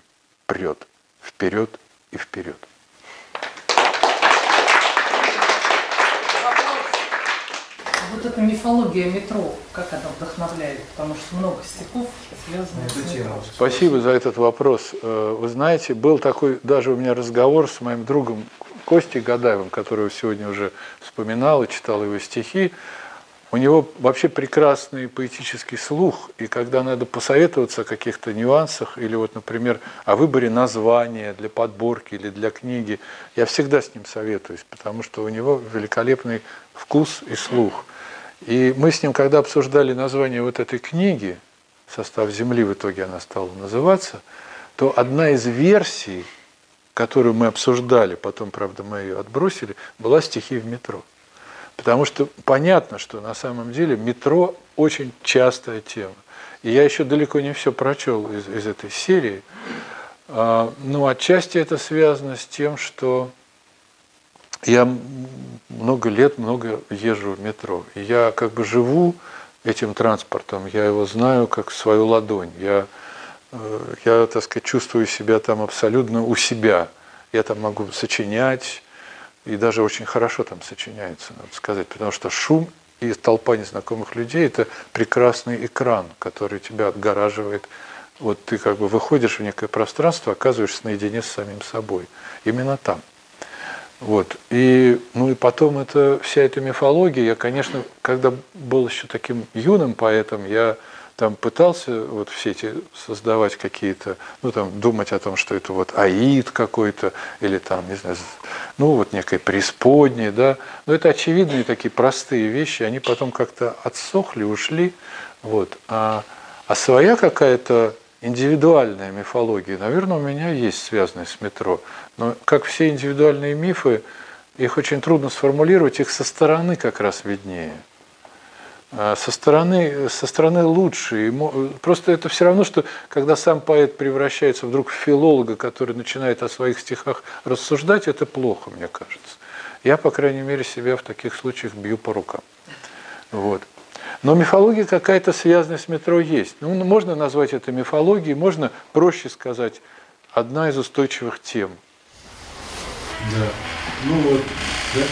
Speaker 2: прет вперед и вперед.
Speaker 5: Вот эта мифология метро, как она вдохновляет? Потому что много стихов связано с метро.
Speaker 2: Спасибо за этот вопрос. Э, вы знаете, был такой даже у меня разговор с моим другом Костей Гадаевым, которого сегодня уже вспоминал и читал его стихи. У него вообще прекрасный поэтический слух, и когда надо посоветоваться о каких-то нюансах, или вот, например, о выборе названия для подборки или для книги, я всегда с ним советуюсь, потому что у него великолепный вкус и слух. И мы с ним, когда обсуждали название вот этой книги, «Состав Земли» в итоге она стала называться, то одна из версий, которую мы обсуждали, потом, правда, мы ее отбросили, была «Стихи в метро». Потому что понятно, что на самом деле метро очень частая тема. И я еще далеко не все прочел из, из этой серии. А, ну, отчасти это связано с тем, что я много лет, много езжу в метро. Я как бы живу этим транспортом, я его знаю как свою ладонь. Я, э, я так сказать, чувствую себя там абсолютно у себя. Я там могу сочинять, и даже очень хорошо там сочиняется, надо сказать, потому что шум и толпа незнакомых людей – это прекрасный экран, который тебя отгораживает. Вот ты как бы выходишь в некое пространство, оказываешься наедине с самим собой. Именно там. Вот. И, ну и потом это, вся эта мифология, я, конечно, когда был еще таким юным поэтом, я там пытался вот все эти создавать какие-то, ну там думать о том, что это вот аид какой-то, или там, не знаю, ну вот некое преисподнее, да, но это очевидные такие простые вещи, они потом как-то отсохли, ушли, вот, а, а своя какая-то индивидуальная мифология, наверное, у меня есть связанная с метро, но как все индивидуальные мифы, их очень трудно сформулировать, их со стороны как раз виднее. А со стороны, со стороны лучше. Просто это все равно, что когда сам поэт превращается вдруг в филолога, который начинает о своих стихах рассуждать, это плохо, мне кажется. Я, по крайней мере, себя в таких случаях бью по рукам. Вот. Но мифология какая-то связанная с метро есть. Ну, можно назвать это мифологией, можно проще сказать, одна из устойчивых тем.
Speaker 6: Да. Ну вот, да.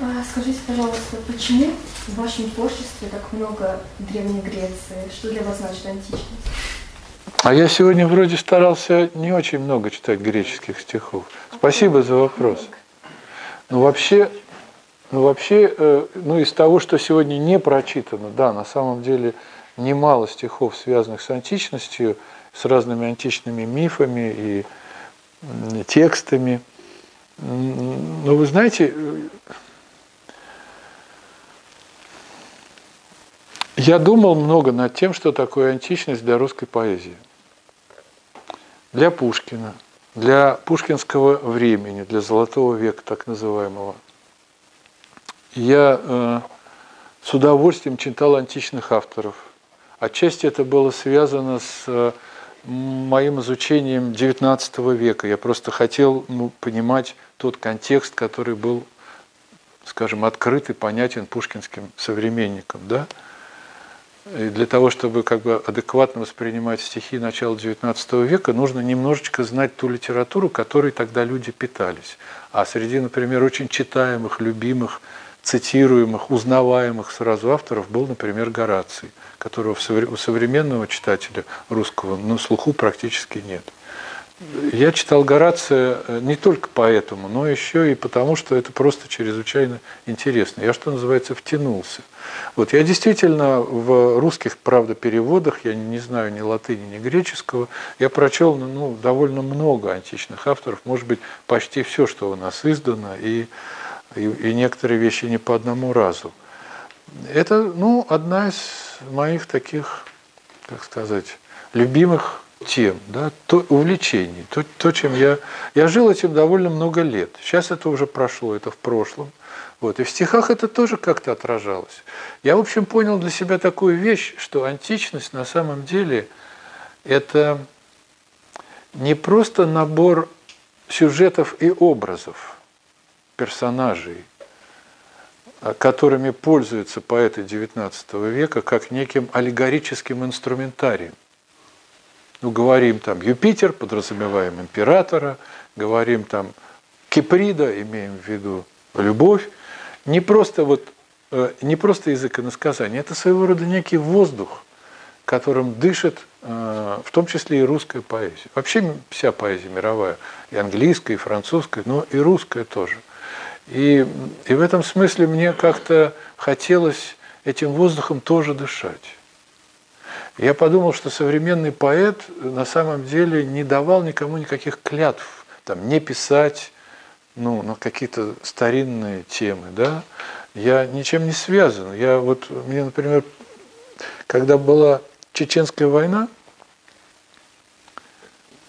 Speaker 7: А, скажите, пожалуйста, почему в вашем творчестве так много Древней Греции? Что для вас значит античность?
Speaker 2: А я сегодня вроде старался не очень много читать греческих стихов. Спасибо за вопрос. Ну вообще, ну вообще, э, ну из того, что сегодня не прочитано, да, на самом деле немало стихов, связанных с античностью, с разными античными мифами и текстами. Но вы знаете, Я думал много над тем, что такое античность для русской поэзии. Для Пушкина, для пушкинского времени, для золотого века так называемого. Я э, с удовольствием читал античных авторов. Отчасти это было связано с э, моим изучением XIX века. Я просто хотел ну, понимать тот контекст, который был, скажем, открыт и понятен пушкинским современникам. Да? И для того, чтобы как бы адекватно воспринимать стихи начала XIX века, нужно немножечко знать ту литературу, которой тогда люди питались. А среди, например, очень читаемых, любимых, цитируемых, узнаваемых сразу авторов был, например, Гораций, которого у современного читателя русского на слуху практически нет. Я читал Горация э, не только поэтому, но еще и потому, что это просто чрезвычайно интересно. Я, что называется, втянулся. Вот я действительно в русских, правда, переводах, я не знаю ни латыни, ни греческого, я прочел ну, довольно много античных авторов, может быть, почти все, что у нас издано, и, и, и некоторые вещи не по одному разу. Это, ну, одна из моих таких, как сказать, любимых тем, да, то, увлечений, то, то, чем я... Я жил этим довольно много лет. Сейчас это уже прошло, это в прошлом. Вот. И в стихах это тоже как-то отражалось. Я, в общем, понял для себя такую вещь, что античность на самом деле это не просто набор сюжетов и образов, персонажей, а которыми пользуются поэты XIX века как неким аллегорическим инструментарием. Ну, говорим там Юпитер, подразумеваем императора, говорим там Киприда, имеем в виду любовь. Не просто, вот, э, не просто язык иносказания, это своего рода некий воздух, которым дышит э, в том числе и русская поэзия. Вообще вся поэзия мировая, и английская, и французская, но и русская тоже. И, и в этом смысле мне как-то хотелось этим воздухом тоже дышать. Я подумал, что современный поэт на самом деле не давал никому никаких клятв, там, не писать ну, на какие-то старинные темы, да. Я ничем не связан. Я вот, мне, например, когда была Чеченская война,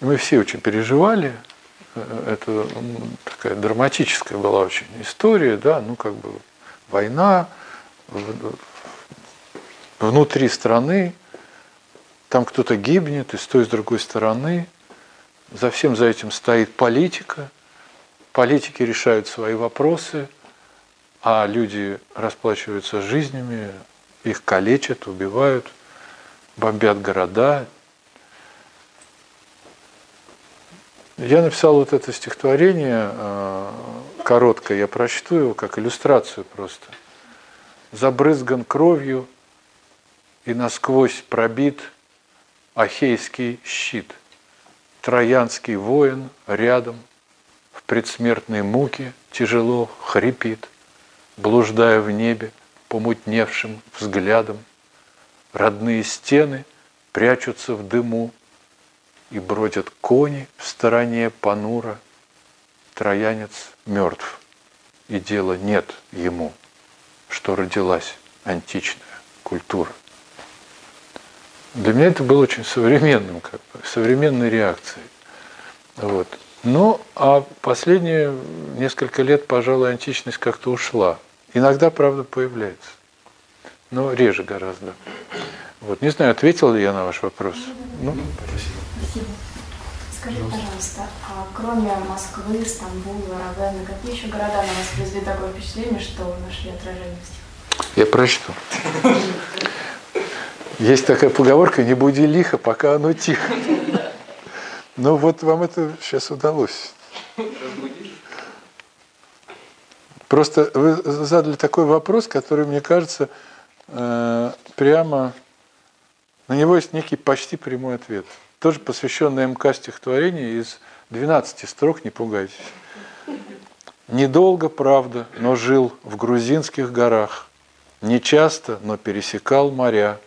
Speaker 2: мы все очень переживали, это такая драматическая была очень история, да, ну как бы война внутри страны, там кто-то гибнет, и с той, и с другой стороны. За всем за этим стоит политика. Политики решают свои вопросы, а люди расплачиваются жизнями, их калечат, убивают, бомбят города. Я написал вот это стихотворение э, короткое, я прочту его как иллюстрацию просто. Забрызган кровью и насквозь пробит – Ахейский щит, Троянский воин рядом, В предсмертной муке тяжело хрипит, Блуждая в небе помутневшим взглядом. Родные стены прячутся в дыму, И бродят кони в стороне понура. Троянец мертв, и дела нет ему, Что родилась античная культура. Для меня это было очень современным, как бы, современной реакцией. Вот. Ну, а последние несколько лет, пожалуй, античность как-то ушла. Иногда, правда, появляется, но реже гораздо. Вот. Не знаю, ответил ли я на ваш вопрос. Ну,
Speaker 7: спасибо. Спасибо. Скажи, пожалуйста, а кроме Москвы, Стамбула, Равенны, какие еще города на вас произвели такое впечатление, что нашли отражение в стихах?
Speaker 2: Я прочту. [LAUGHS] Есть такая поговорка, не буди лихо, пока оно тихо. Ну вот вам это сейчас удалось. Просто вы задали такой вопрос, который, мне кажется, э, прямо на него есть некий почти прямой ответ. Тоже посвященный МК стихотворение из 12 строк, не пугайтесь. Недолго, правда, но жил в грузинских горах. Не часто, но пересекал моря.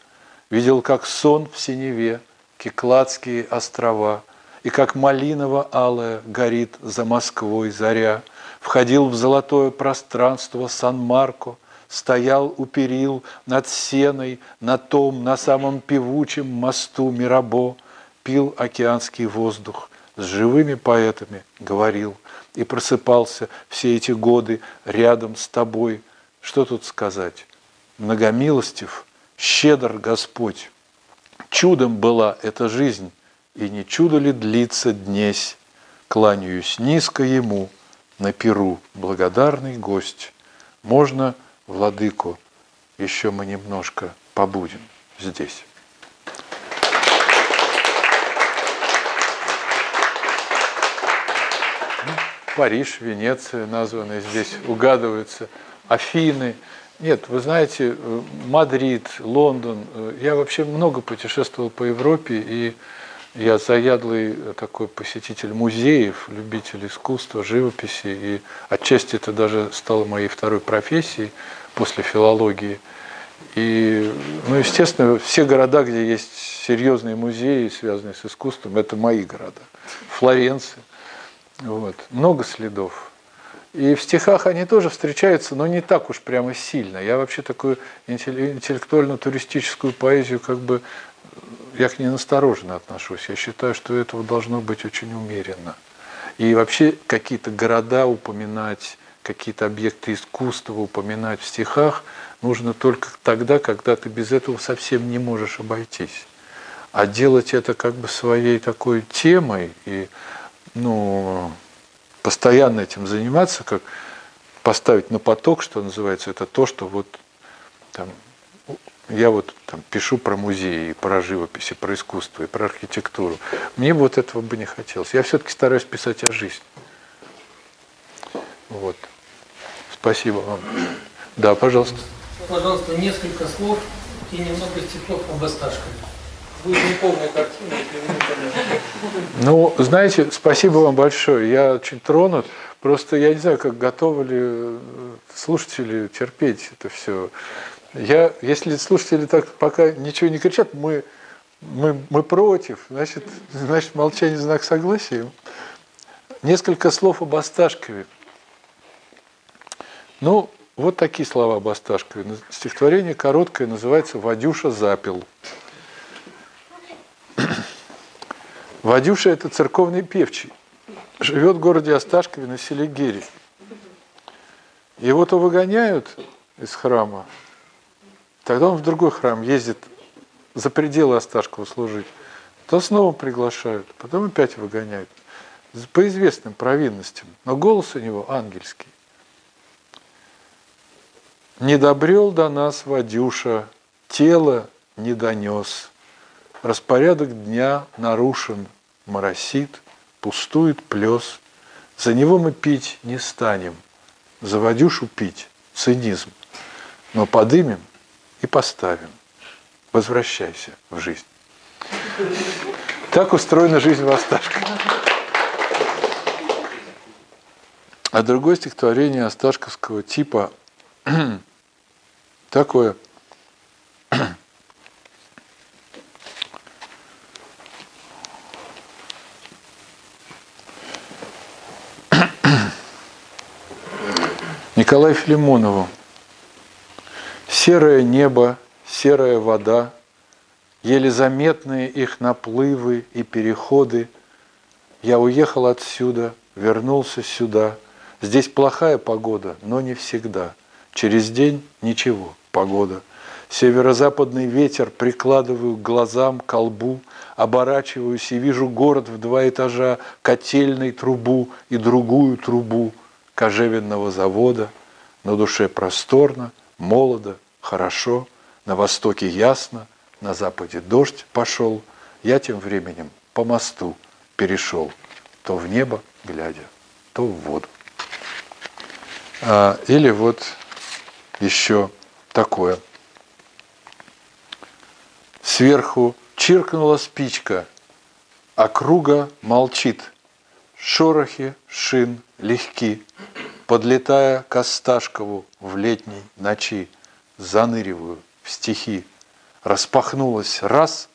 Speaker 2: Видел, как сон в синеве, Кикладские острова, И как малиново-алая горит за Москвой заря. Входил в золотое пространство Сан-Марко, Стоял у перил над сеной, На том, на самом певучем мосту Мирабо, Пил океанский воздух, с живыми поэтами говорил И просыпался все эти годы рядом с тобой. Что тут сказать? многомилостив, щедр Господь. Чудом была эта жизнь, и не чудо ли длится днесь, кланяюсь низко ему на перу, благодарный гость. Можно, владыку, еще мы немножко побудем здесь. Ну, Париж, Венеция названы здесь, угадываются, Афины. Нет, вы знаете, Мадрид, Лондон. Я вообще много путешествовал по Европе, и я заядлый такой посетитель музеев, любитель искусства, живописи, и отчасти это даже стало моей второй профессией после филологии. И, ну, естественно, все города, где есть серьезные музеи, связанные с искусством, это мои города. Флоренция. Вот. Много следов. И в стихах они тоже встречаются, но не так уж прямо сильно. Я вообще такую интеллектуально-туристическую поэзию как бы я к ней настороженно отношусь. Я считаю, что этого должно быть очень умеренно. И вообще какие-то города упоминать, какие-то объекты искусства упоминать в стихах нужно только тогда, когда ты без этого совсем не можешь обойтись. А делать это как бы своей такой темой и ну, постоянно этим заниматься, как поставить на поток, что называется, это то, что вот там я вот там пишу про музеи, про живопись, и про искусство, и про архитектуру. Мне вот этого бы не хотелось. Я все-таки стараюсь писать о жизни. Вот. Спасибо вам. Да, пожалуйста.
Speaker 8: Пожалуйста, несколько слов и немного стихов об Осташкове. Будет неполная картина.
Speaker 2: Ну, знаете, спасибо вам большое. Я очень тронут. Просто я не знаю, как готовы ли слушатели терпеть это все. Я, если слушатели так пока ничего не кричат, мы, мы, мы против, значит, значит, молчание знак согласия. Несколько слов об Осташкове. Ну, вот такие слова об Осташкове. Стихотворение короткое, называется «Вадюша запил». Вадюша – это церковный певчий. Живет в городе Осташкове на селе Гири. Его то выгоняют из храма, Тогда он в другой храм ездит за пределы Осташкова служить. То снова приглашают, потом опять выгоняют. По известным провинностям. Но голос у него ангельский. Не добрел до нас Вадюша, тело не донес. Распорядок дня нарушен, моросит, пустует плес. За него мы пить не станем, за Вадюшу пить – цинизм. Но подымем и поставим. Возвращайся в жизнь. Так устроена жизнь в Осташках. А другое стихотворение осташковского типа [CLEARS THROAT] такое. [CLEARS THROAT] Николаю Филимонову Серое небо, серая вода, еле заметные их наплывы и переходы. Я уехал отсюда, вернулся сюда. Здесь плохая погода, но не всегда. Через день ничего, погода. Северо-западный ветер прикладываю к глазам, к колбу, оборачиваюсь и вижу город в два этажа, котельной трубу и другую трубу кожевенного завода. На душе просторно, молодо, хорошо, на востоке ясно, на западе дождь пошел, я тем временем по мосту перешел, то в небо глядя, то в воду. А, или вот еще такое. Сверху чиркнула спичка, а круга молчит. Шорохи шин легки, подлетая к Осташкову в летней ночи заныриваю в стихи. Распахнулось раз,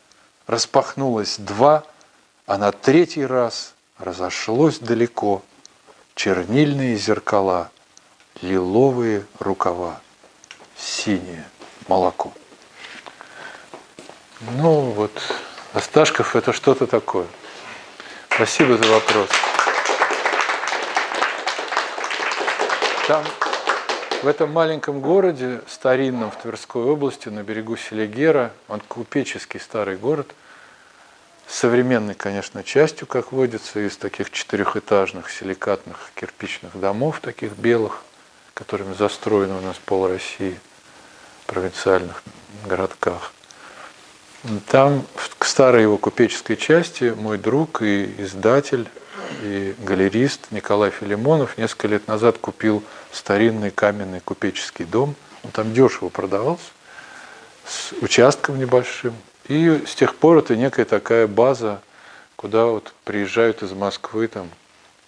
Speaker 2: распахнулось два, а на третий раз разошлось далеко чернильные зеркала, лиловые рукава, синее молоко. Ну вот, Осташков это что-то такое. Спасибо за вопрос. Там В этом маленьком городе, старинном в Тверской области, на берегу Селигера, он купеческий старый город, с современной, конечно, частью, как водится, из таких четырехэтажных силикатных кирпичных домов, таких белых, которыми застроено у нас пол России, провинциальных городках. Там, к старой его купеческой части, мой друг и издатель, и галерист Николай Филимонов несколько лет назад купил старинный каменный купеческий дом. Он там дешево продавался, с участком небольшим. И с тех пор это некая такая база, куда вот приезжают из Москвы там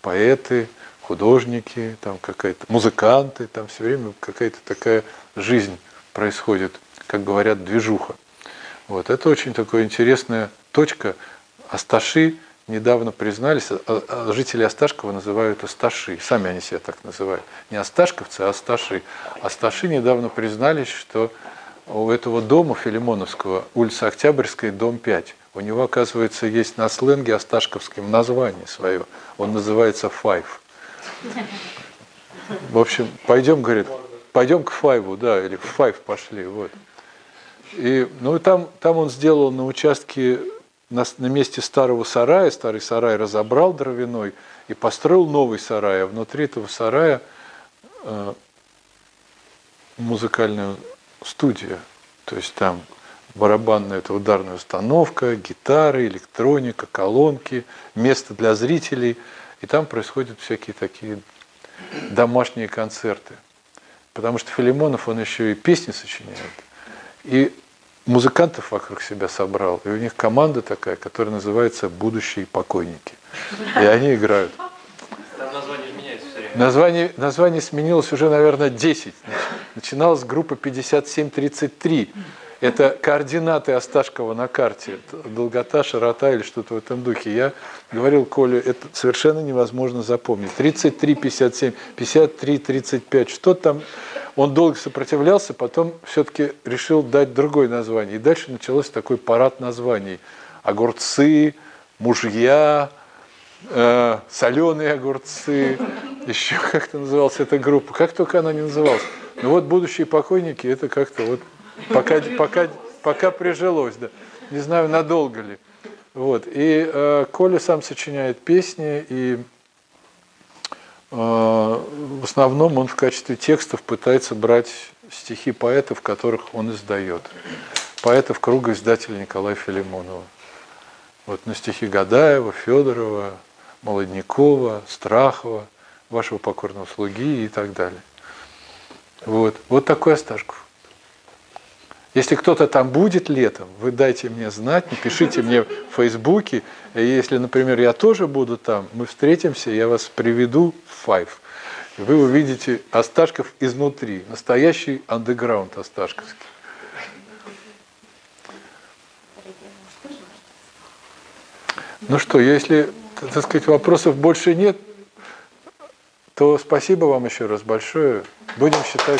Speaker 2: поэты, художники, там какая-то музыканты, там все время какая-то такая жизнь происходит, как говорят, движуха. Вот это очень такая интересная точка. Асташи недавно признались, а, а жители Осташкова называют Асташи, сами они себя так называют. Не Осташковцы, а Асташи. Асташи недавно признались, что у этого дома Филимоновского, улица Октябрьская, дом 5, у него, оказывается, есть на сленге осташковском название свое. Он называется Файв. В общем, пойдем, говорит, пойдем к Файву, да, или в Файв пошли, вот. И, ну, там, там он сделал на участке, на, на месте старого сарая, старый сарай разобрал дровяной и построил новый сарай, а внутри этого сарая э, музыкальная студия. То есть там барабанная это ударная установка, гитары, электроника, колонки, место для зрителей. И там происходят всякие такие домашние концерты. Потому что Филимонов, он еще и песни сочиняет. И музыкантов вокруг себя собрал. И у них команда такая, которая называется «Будущие покойники». И они играют.
Speaker 4: Там название меняется все время.
Speaker 2: Название, название сменилось уже, наверное, 10. Начиналась группа 5733. Это координаты Осташкова на карте. Долгота, широта или что-то в этом духе. Я говорил Коле, это совершенно невозможно запомнить. 33, 57, 53, 35. Что там? Он долго сопротивлялся, потом все-таки решил дать другое название. И дальше началось такой парад названий. Огурцы, мужья, э, соленые огурцы, [LAUGHS] еще как-то называлась эта группа. Как только она не называлась. Ну вот будущие покойники, это как-то вот пока, пока, пока прижилось, да. Не знаю, надолго ли. Вот. И э, Коля сам сочиняет песни, и в основном он в качестве текстов пытается брать стихи поэтов, которых он издает. Поэтов круга издателя Николая Филимонова. Вот на стихи Гадаева, Федорова, Молоднякова, Страхова, вашего покорного слуги и так далее. Вот, вот такой Осташков. Если кто-то там будет летом, вы дайте мне знать, напишите мне в Фейсбуке. Если, например, я тоже буду там, мы встретимся, я вас приведу в Файв. Вы увидите Осташков изнутри, настоящий андеграунд Осташковский. Ну что, если, так сказать, вопросов больше нет, то спасибо вам еще раз большое. Будем считать...